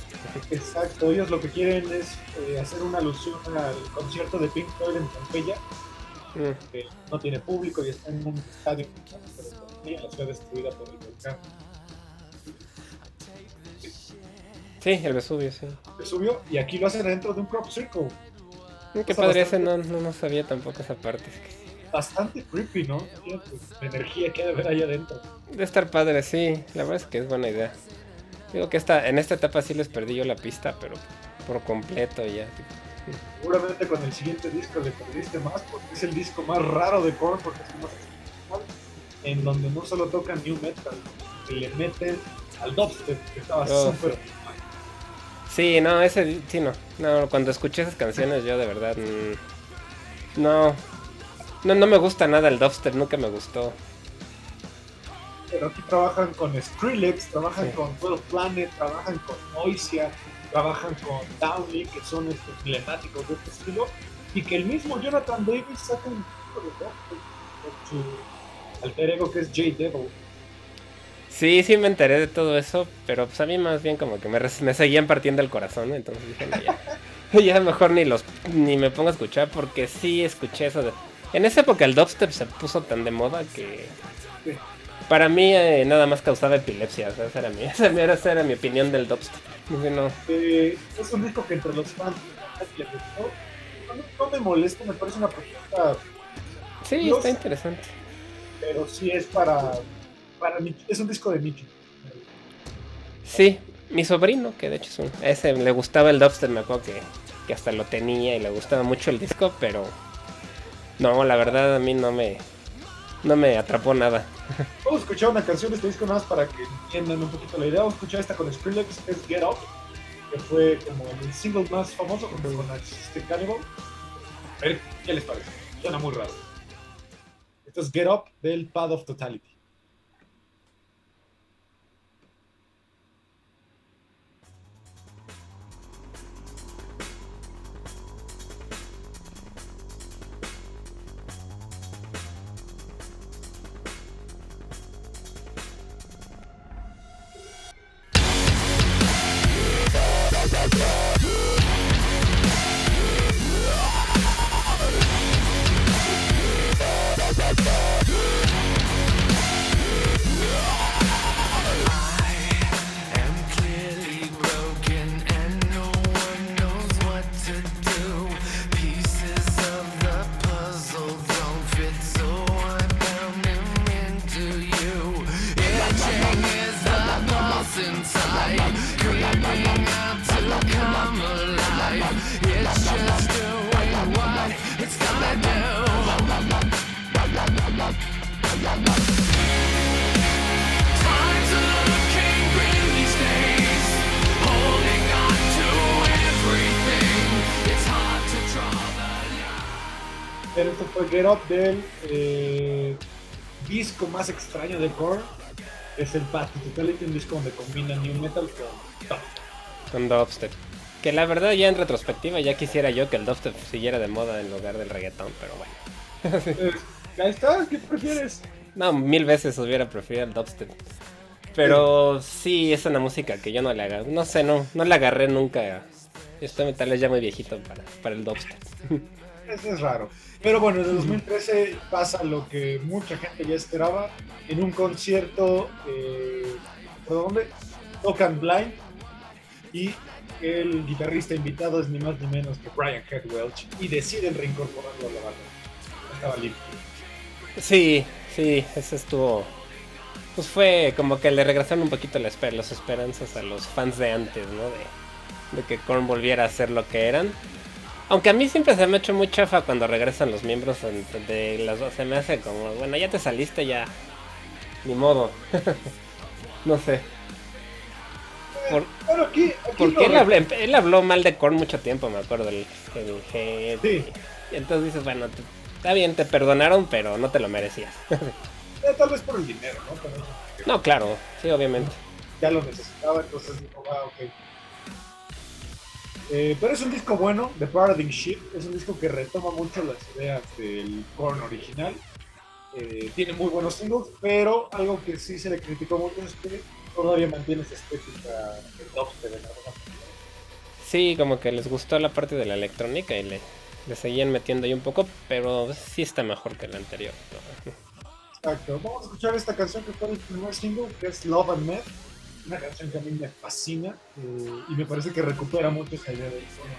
Speaker 1: Exacto, ellos lo que quieren es eh, hacer una alusión al concierto de Pink Floyd en Pompeya,
Speaker 2: Mm,
Speaker 1: que no tiene público y está en un estadio pero Pompeya, la ciudad destruida por el volcán.
Speaker 2: Sí, el Vesubio, sí.
Speaker 1: Se subió y aquí lo hacen dentro de un crop circle.
Speaker 2: Qué padre ese, no, no, no sabía tampoco esa parte. Es que
Speaker 1: Bastante creepy, ¿no? La energía que hay de ver ahí adentro.
Speaker 2: Debe estar padre, sí. La verdad es que es buena idea. Digo que esta, en esta etapa sí les perdí yo la pista, pero por completo ya.
Speaker 1: Seguramente con el siguiente disco le perdiste más porque es el disco más raro de Korn porque es el más en donde no solo tocan new metal, le meten al dubstep que estaba
Speaker 2: Oh,
Speaker 1: súper
Speaker 2: Sí, no, ese, sí, no. No, cuando escuché esas canciones yo de verdad... mm, no. No, no me gusta nada el dubstep, nunca me gustó.
Speaker 1: pero aquí trabajan con Skrillex, trabajan
Speaker 2: Sí.
Speaker 1: con 12 Planet, trabajan con Noisia, trabajan con Downey, que son estos emblemáticos de este estilo, y que el mismo Jonathan Davis saca un disco de dubstep con su alter ego que es J Devil.
Speaker 2: Sí, sí me enteré de todo eso, pero pues a mí más bien como que me, seguían partiendo el corazón, entonces dije, no, ya, ya mejor ni los ni me pongo a escuchar porque sí escuché eso de... En esa época el dubstep se puso tan de moda que para mí eh, nada más causaba epilepsia, o sea, esa era mi, esa era, esa era mi opinión del dubstep. No,
Speaker 1: Eh, es un disco que entre los fans les gustó. No, no me molesta, me parece una propuesta
Speaker 2: Sí, está interesante.
Speaker 1: pero sí es para, para es un disco de nicho.
Speaker 2: Sí, mi sobrino, que de hecho es un, a ese le gustaba el dubstep, me acuerdo que, que hasta lo tenía y le gustaba mucho el disco, pero no, la verdad a mí no me, no me atrapó nada.
Speaker 1: Vamos a escuchar una canción de este disco nada más para que entiendan un poquito la idea. Vamos a escuchar esta con Skrillex, es Get Up, que fue como el single más famoso con System Cannibal. A ver, ¿qué les parece? Suena muy raro. Esto es Get Up del Pad of Totality. Fue Get Up del eh, disco más extraño de Core. Es el Pad of Totality, un disco donde combina New Metal con Top.
Speaker 2: Con dubstep. Que la verdad ya en retrospectiva ya quisiera yo que el dubstep siguiera de moda en lugar del reggaetón, pero bueno.
Speaker 1: Eh, Ahí está, ¿qué prefieres?
Speaker 2: No, mil veces hubiera preferido el dubstep. Pero sí, es una música que yo no le haga. No sé, no, no la agarré nunca. Estoy tal vez ya muy viejito para, para el dubstep.
Speaker 1: Es, es raro. Pero bueno, en el 2013 pasa lo que mucha gente ya esperaba. En un concierto, eh, ¿por dónde? Tocan Blind y el guitarrista invitado es ni más ni menos que Brian Head Welch y deciden reincorporarlo a la banda. Estaba limpio.
Speaker 2: Sí, sí, ese estuvo. Pues fue como que le regresaron un poquito las esperanzas a los fans de antes, ¿no? De, de que Korn volviera a ser lo que eran. Aunque a mí siempre se me ha hecho muy chafa cuando regresan los miembros de las dos. Se me hace como, bueno, ya te saliste, ya. Ni modo. no sé. Por-
Speaker 1: Bueno, aquí, aquí
Speaker 2: porque él habló, él habló mal de Korn mucho tiempo, me acuerdo. El, el Head.
Speaker 1: Sí.
Speaker 2: Y entonces dices, bueno, te- está bien, te perdonaron, pero no te lo merecías.
Speaker 1: eh, tal vez por el dinero, ¿no? Pero
Speaker 2: No, claro, sí, obviamente.
Speaker 1: ya lo necesitaba, entonces dijo, ah, ok. Eh, pero es un disco bueno, The Paradigm Shift, es un disco que retoma mucho las ideas del Korn original. Eh, tiene muy buenos singles, pero algo que sí se le criticó mucho es que todavía mantiene esa estética de dubstep en alguna manera.
Speaker 2: Sí, como que les gustó la parte de la electrónica y le, le seguían metiendo ahí un poco, pero sí está mejor que el anterior. ¿no?
Speaker 1: Exacto. Vamos a escuchar esta canción que fue el primer single, que es Love and Meth. Una canción que a mí me fascina eh, y me parece que recupera mucho esa idea solo.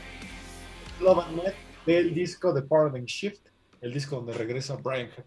Speaker 1: Love and Meth del disco The Paradigm Shift, el disco donde regresa Brian Head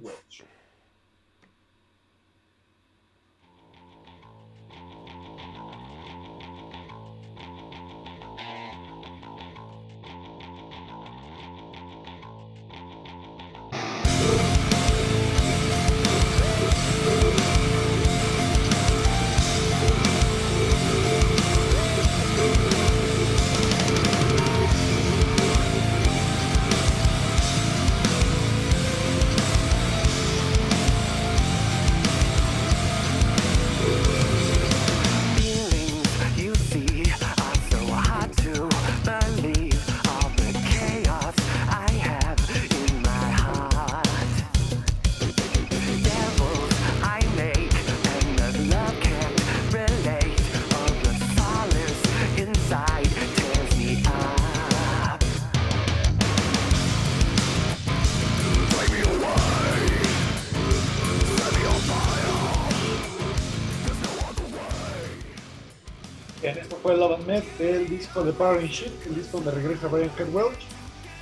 Speaker 1: Del disco Paradigm Shift, el disco donde regresa Brian Head.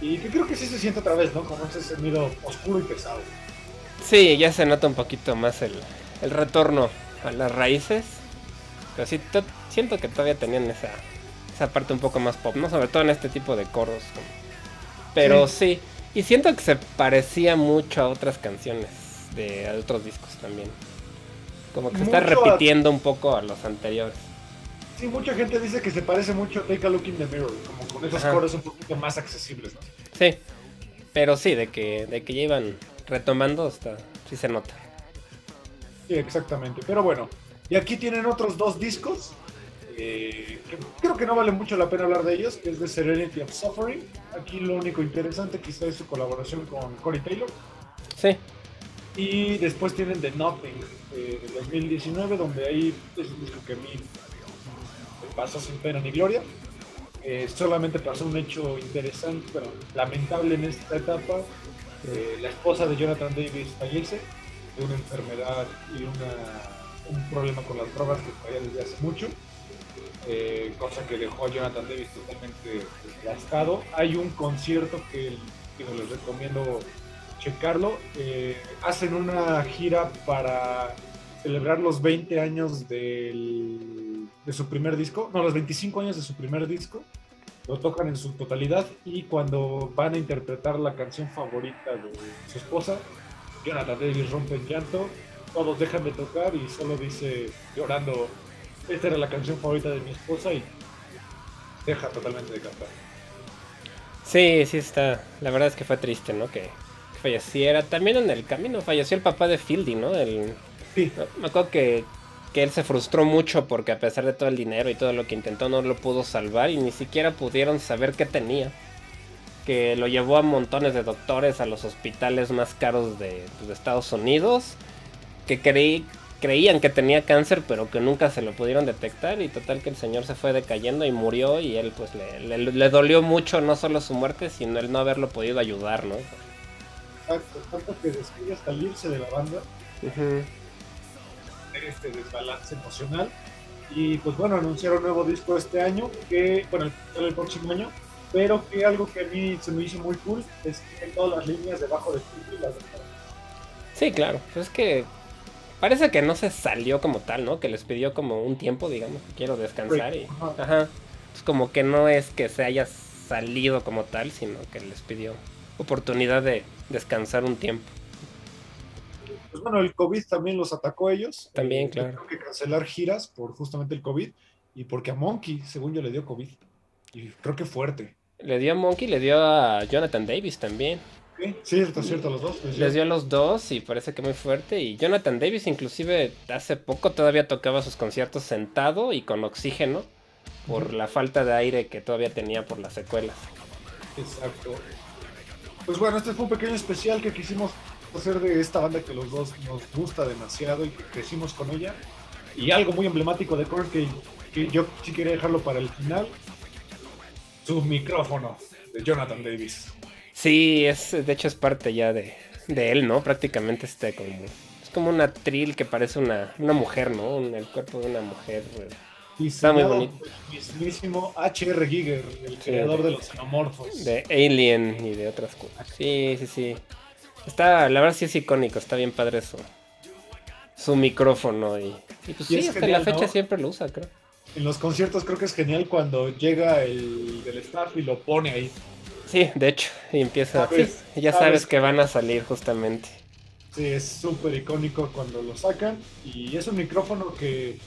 Speaker 1: Y que creo que sí se siente otra vez, ¿no? Como ese sonido oscuro y pesado.
Speaker 2: Sí, ya se nota un poquito más el, el retorno a las raíces. Pero sí, to- siento que todavía tenían esa, esa parte un poco más pop, ¿no? Sobre todo en este tipo de coros. Pero sí. Y siento que se parecía mucho a otras canciones de otros discos también. Como que se está
Speaker 1: a-
Speaker 2: repitiendo un poco a los anteriores.
Speaker 1: Sí, mucha gente dice que se parece mucho a Take a Look in the Mirror, como con esos
Speaker 2: Ajá.
Speaker 1: coros un poquito más accesibles, ¿no?
Speaker 2: Sí. Pero sí, de que, de que ya iban retomando, hasta, sí se nota.
Speaker 1: Sí, exactamente. Pero bueno, y aquí tienen otros dos discos. eh, que creo que no vale mucho la pena hablar de ellos, que es de Serenity of Suffering. Aquí lo único interesante quizá es su colaboración con Corey Taylor.
Speaker 2: Sí.
Speaker 1: Y después tienen The Nothing eh, de 2019, donde ahí es un disco que a mí pasó sin pena ni gloria. Eh, solamente pasó un hecho interesante, pero lamentable en esta etapa. Eh, la esposa de Jonathan Davis fallece de una enfermedad y una- un problema con las drogas que traía desde hace mucho. eh, cosa que dejó a Jonathan Davis totalmente desgastado. Hay un concierto que, que les recomiendo checarlo. Hacen una gira para celebrar los 20 años del- de su primer disco, no, los 25 años de su primer disco. Lo tocan en su totalidad y cuando van a interpretar la canción favorita de su esposa, Jonathan Davis rompe en llanto, todos dejan de tocar y solo dice llorando, esta era la canción favorita de mi esposa y deja totalmente de cantar.
Speaker 2: Sí, sí está. La verdad es que fue triste, ¿no? Que, que falleciera. También en el camino falleció el papá de Fieldy, ¿no? El,
Speaker 1: Sí,
Speaker 2: me acuerdo que, que él se frustró mucho porque a pesar de todo el dinero y todo lo que intentó no lo pudo salvar y ni siquiera pudieron saber qué tenía. Que lo llevó a montones de doctores a los hospitales más caros de, pues, de Estados Unidos. Que creí, creían que tenía cáncer pero que nunca se lo pudieron detectar y total que el señor se fue decayendo y murió y él pues le, le- le dolió mucho no solo su muerte sino el no haberlo podido ayudar, ¿no?
Speaker 1: exacto. Tanto que decide hasta irse de la banda, tener este desbalance emocional. Y pues bueno, anunciaron un nuevo disco este año, que, bueno, el próximo año, pero que algo que a mí se me hizo muy cool es que todas las líneas debajo de Fieldy las dejaron.
Speaker 2: Sí, claro. Pues es que parece que no se salió como tal, ¿no? Que les pidió como un tiempo, digamos, que quiero descansar y...
Speaker 1: Ajá.
Speaker 2: Ajá. Es como que no es que se haya salido como tal, sino que les pidió oportunidad de descansar un tiempo.
Speaker 1: Pues bueno, el COVID también los atacó a ellos.
Speaker 2: También,
Speaker 1: Eh,
Speaker 2: claro.
Speaker 1: tuvieron que cancelar giras por justamente el COVID y porque a Monkey, según yo, le dio COVID. Y creo que fuerte.
Speaker 2: Le dio a Monkey, le dio a Jonathan Davis también.
Speaker 1: Sí, Cierto, cierto, los dos. les dio.
Speaker 2: Les dio a los dos y parece que muy fuerte. Y Jonathan Davis inclusive hace poco todavía tocaba sus conciertos sentado y con oxígeno por la falta de aire que todavía tenía por las secuelas.
Speaker 1: Exacto. Pues bueno, este fue un pequeño especial que quisimos hacer de esta banda que los dos nos gusta demasiado y que crecimos con ella. Y algo muy emblemático de Korn que, que yo sí quería dejarlo para el final. Su micrófono de Jonathan Davis.
Speaker 2: Sí, es, de hecho es parte ya de, de él, ¿no? Prácticamente este como... Es como una trill que parece una, una mujer, ¿no? Un- el cuerpo de una mujer. eh. Está muy bonito.
Speaker 1: por el mismísimo H.R. Giger, el creador de los xenomorfos.
Speaker 2: De Alien y de otras cosas. Sí, sí, sí. Está, la verdad sí es icónico, está bien padre su, su micrófono y, y pues
Speaker 1: Y
Speaker 2: sí, hasta
Speaker 1: genial,
Speaker 2: la fecha
Speaker 1: ¿no?
Speaker 2: siempre lo usa, creo.
Speaker 1: En los conciertos creo que es genial cuando llega el del staff y lo pone ahí.
Speaker 2: Sí, de hecho, y empieza.
Speaker 1: Sabes,
Speaker 2: sí, ya
Speaker 1: sabes
Speaker 2: sabes que van a salir justamente.
Speaker 1: Sí, es súper icónico cuando lo sacan y es un micrófono que,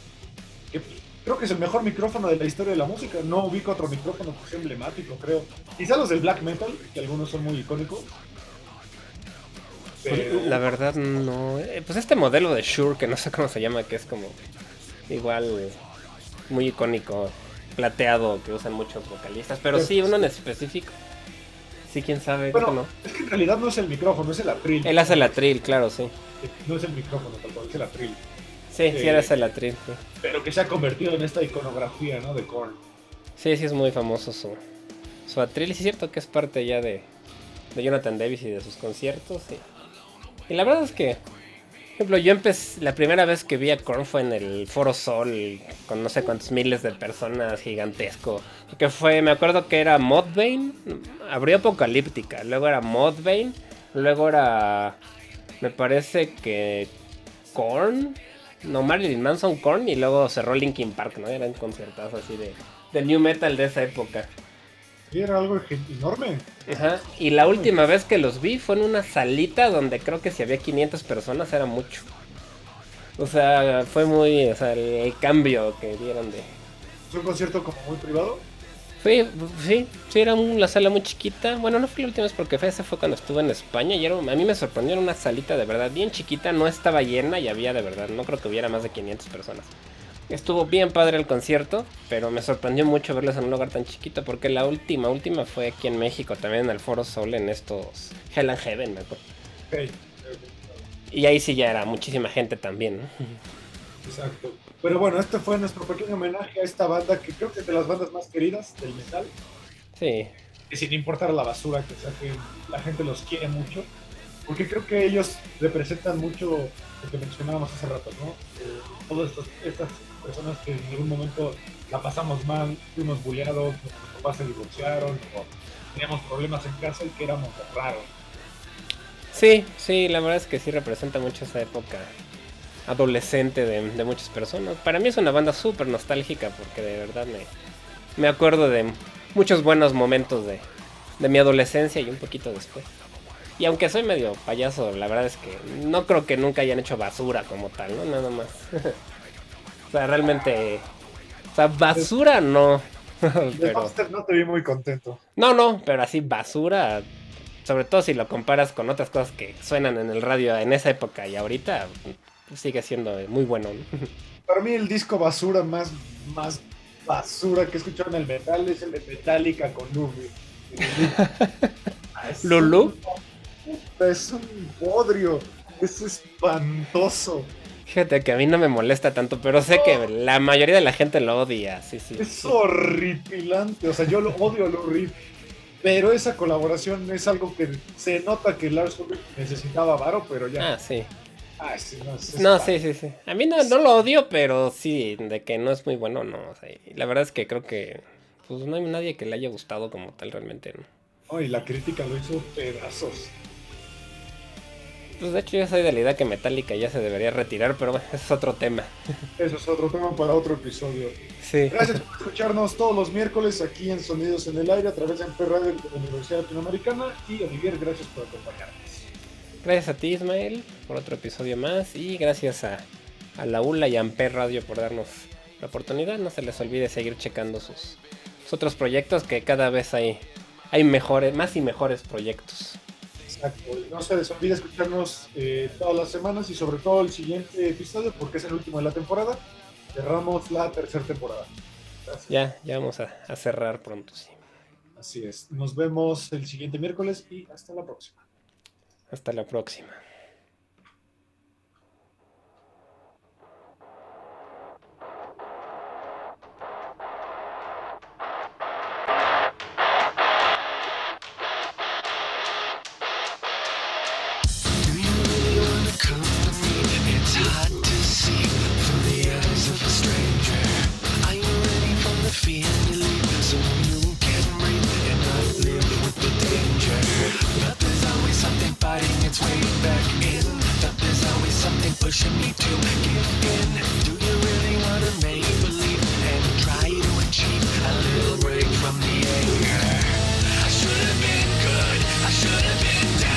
Speaker 1: que creo que es el mejor micrófono de la historia de la música. No ubico otro micrófono que sea emblemático, creo. Quizá los del black metal, que algunos son muy icónicos. Pero
Speaker 2: La verdad, no. eh, Pues este modelo de Shure, que no sé cómo se llama, que es como igual muy icónico, plateado, que usan muchos vocalistas. Pero sí, uno en específico. Sí, quién sabe,
Speaker 1: bueno,
Speaker 2: no.
Speaker 1: es que en realidad no es el micrófono, es el atril.
Speaker 2: Él hace la trill, claro, sí.
Speaker 1: No es el micrófono, cual, es el atril.
Speaker 2: Sí, sí,
Speaker 1: Eh,
Speaker 2: él hace la trill, sí.
Speaker 1: Pero que se ha convertido en esta iconografía, ¿no? De Korn.
Speaker 2: Sí, sí es muy famoso su, su atril. Sí es cierto que es parte ya de, de Jonathan Davis y de sus conciertos. Y, y la verdad es que ejemplo, yo empecé, la primera vez que vi a Korn fue en el Foro Sol, con no sé cuántos miles de personas, gigantesco. Que fue, me acuerdo que era Modbane, abrió Apocalíptica, luego era Modbane, luego era, me parece que Korn, no, Marilyn Manson, Korn, y luego cerró Linkin Park, ¿no? Eran conciertos así de, de New Metal de esa época.
Speaker 1: Era algo enorme.
Speaker 2: Ajá. Y la última vez que los vi fue en una salita donde creo que si había 500 personas era mucho. O sea, fue muy, o sea, el, cambio que dieron de...
Speaker 1: Fue un concierto como muy privado.
Speaker 2: Fue, sí, sí, era un- la sala muy chiquita. Bueno, no fue la última vez porque fue, ese fue cuando estuve en España y era, a mí me sorprendió, era una salita de verdad bien chiquita, no estaba llena y había de verdad, no creo que hubiera más de 500 personas. Estuvo bien padre el concierto, pero me sorprendió mucho verlos en un lugar tan chiquito porque la última, última fue aquí en México, también en el Foro Sol, en estos Hell and Heaven, me acuerdo. Y ahí sí ya era muchísima gente también, ¿no?
Speaker 1: exacto. Pero bueno, este fue nuestro pequeño homenaje a esta banda que creo que es de las bandas más queridas del metal.
Speaker 2: Sí,
Speaker 1: Y sin importar la basura que saquen, la gente los quiere mucho. Porque creo que ellos representan mucho lo que mencionábamos hace rato, ¿no? Eh, todas estas, estas personas que en algún momento la pasamos mal, fuimos bulleados, nuestros papás se divorciaron, o teníamos problemas en casa y que éramos raros.
Speaker 2: Sí, sí, la verdad es que sí representa mucho esa época adolescente de, de muchas personas. Para mí es una banda súper nostálgica porque de verdad me, me acuerdo de muchos buenos momentos de, de mi adolescencia y un poquito después. Y aunque soy medio payaso, la verdad es que no creo que nunca hayan hecho basura como tal, ¿no? Nada más. o sea, realmente... O sea, basura no.
Speaker 1: De
Speaker 2: pero...
Speaker 1: No te vi muy contento.
Speaker 2: No, no, pero así basura, sobre todo si lo comparas con otras cosas que suenan en el radio en esa época y ahorita, pues, sigue siendo muy bueno. ¿no?
Speaker 1: Para mí el disco basura más, más basura que he escuchado en el metal es el de Metallica con Lulu.
Speaker 2: ¿Lulu?
Speaker 1: Es un bodrio. Es espantoso.
Speaker 2: Fíjate que a mí no me molesta tanto, pero sé que la mayoría de la gente lo odia, sí, sí.
Speaker 1: Es horripilante. O sea, yo lo odio lo horrible. Pero esa colaboración es algo que se nota que Lars necesitaba varo, pero ya.
Speaker 2: Ah, sí.
Speaker 1: Ah, sí, no, es-
Speaker 2: No, sí, sí, sí. A mí no, no lo odio, pero sí, de que no es muy bueno, no. O sea, la verdad es que creo que pues no hay nadie que le haya gustado como tal realmente, ¿no?
Speaker 1: Oh, y la crítica lo hizo pedazos.
Speaker 2: Pues de hecho yo soy de la idea que Metallica ya se debería retirar, pero bueno, ese es otro tema.
Speaker 1: Eso es otro tema para otro episodio.
Speaker 2: Sí.
Speaker 1: Gracias por escucharnos todos los miércoles aquí en Sonidos en el Aire a través de Amper Radio de la Universidad Latinoamericana. Y Olivier, gracias por acompañarnos.
Speaker 2: Gracias a ti, Ismael, por otro episodio más. Y gracias a, a la ULA y a Amper Radio por darnos la oportunidad. No se les olvide seguir checando sus, sus otros proyectos, que cada vez hay, hay mejores, más y mejores proyectos.
Speaker 1: Exacto. No se les olvide escucharnos eh, todas las semanas y sobre todo el siguiente episodio porque es el último de la temporada. Cerramos la tercera temporada. Gracias.
Speaker 2: Ya, ya vamos a, a cerrar pronto, sí.
Speaker 1: Así es. Nos vemos el siguiente miércoles y hasta la próxima.
Speaker 2: Hasta la próxima.
Speaker 3: Pushing me to give in. Do you really want to make believe and try to achieve a little break from the anger? I should have been good. I should have been down.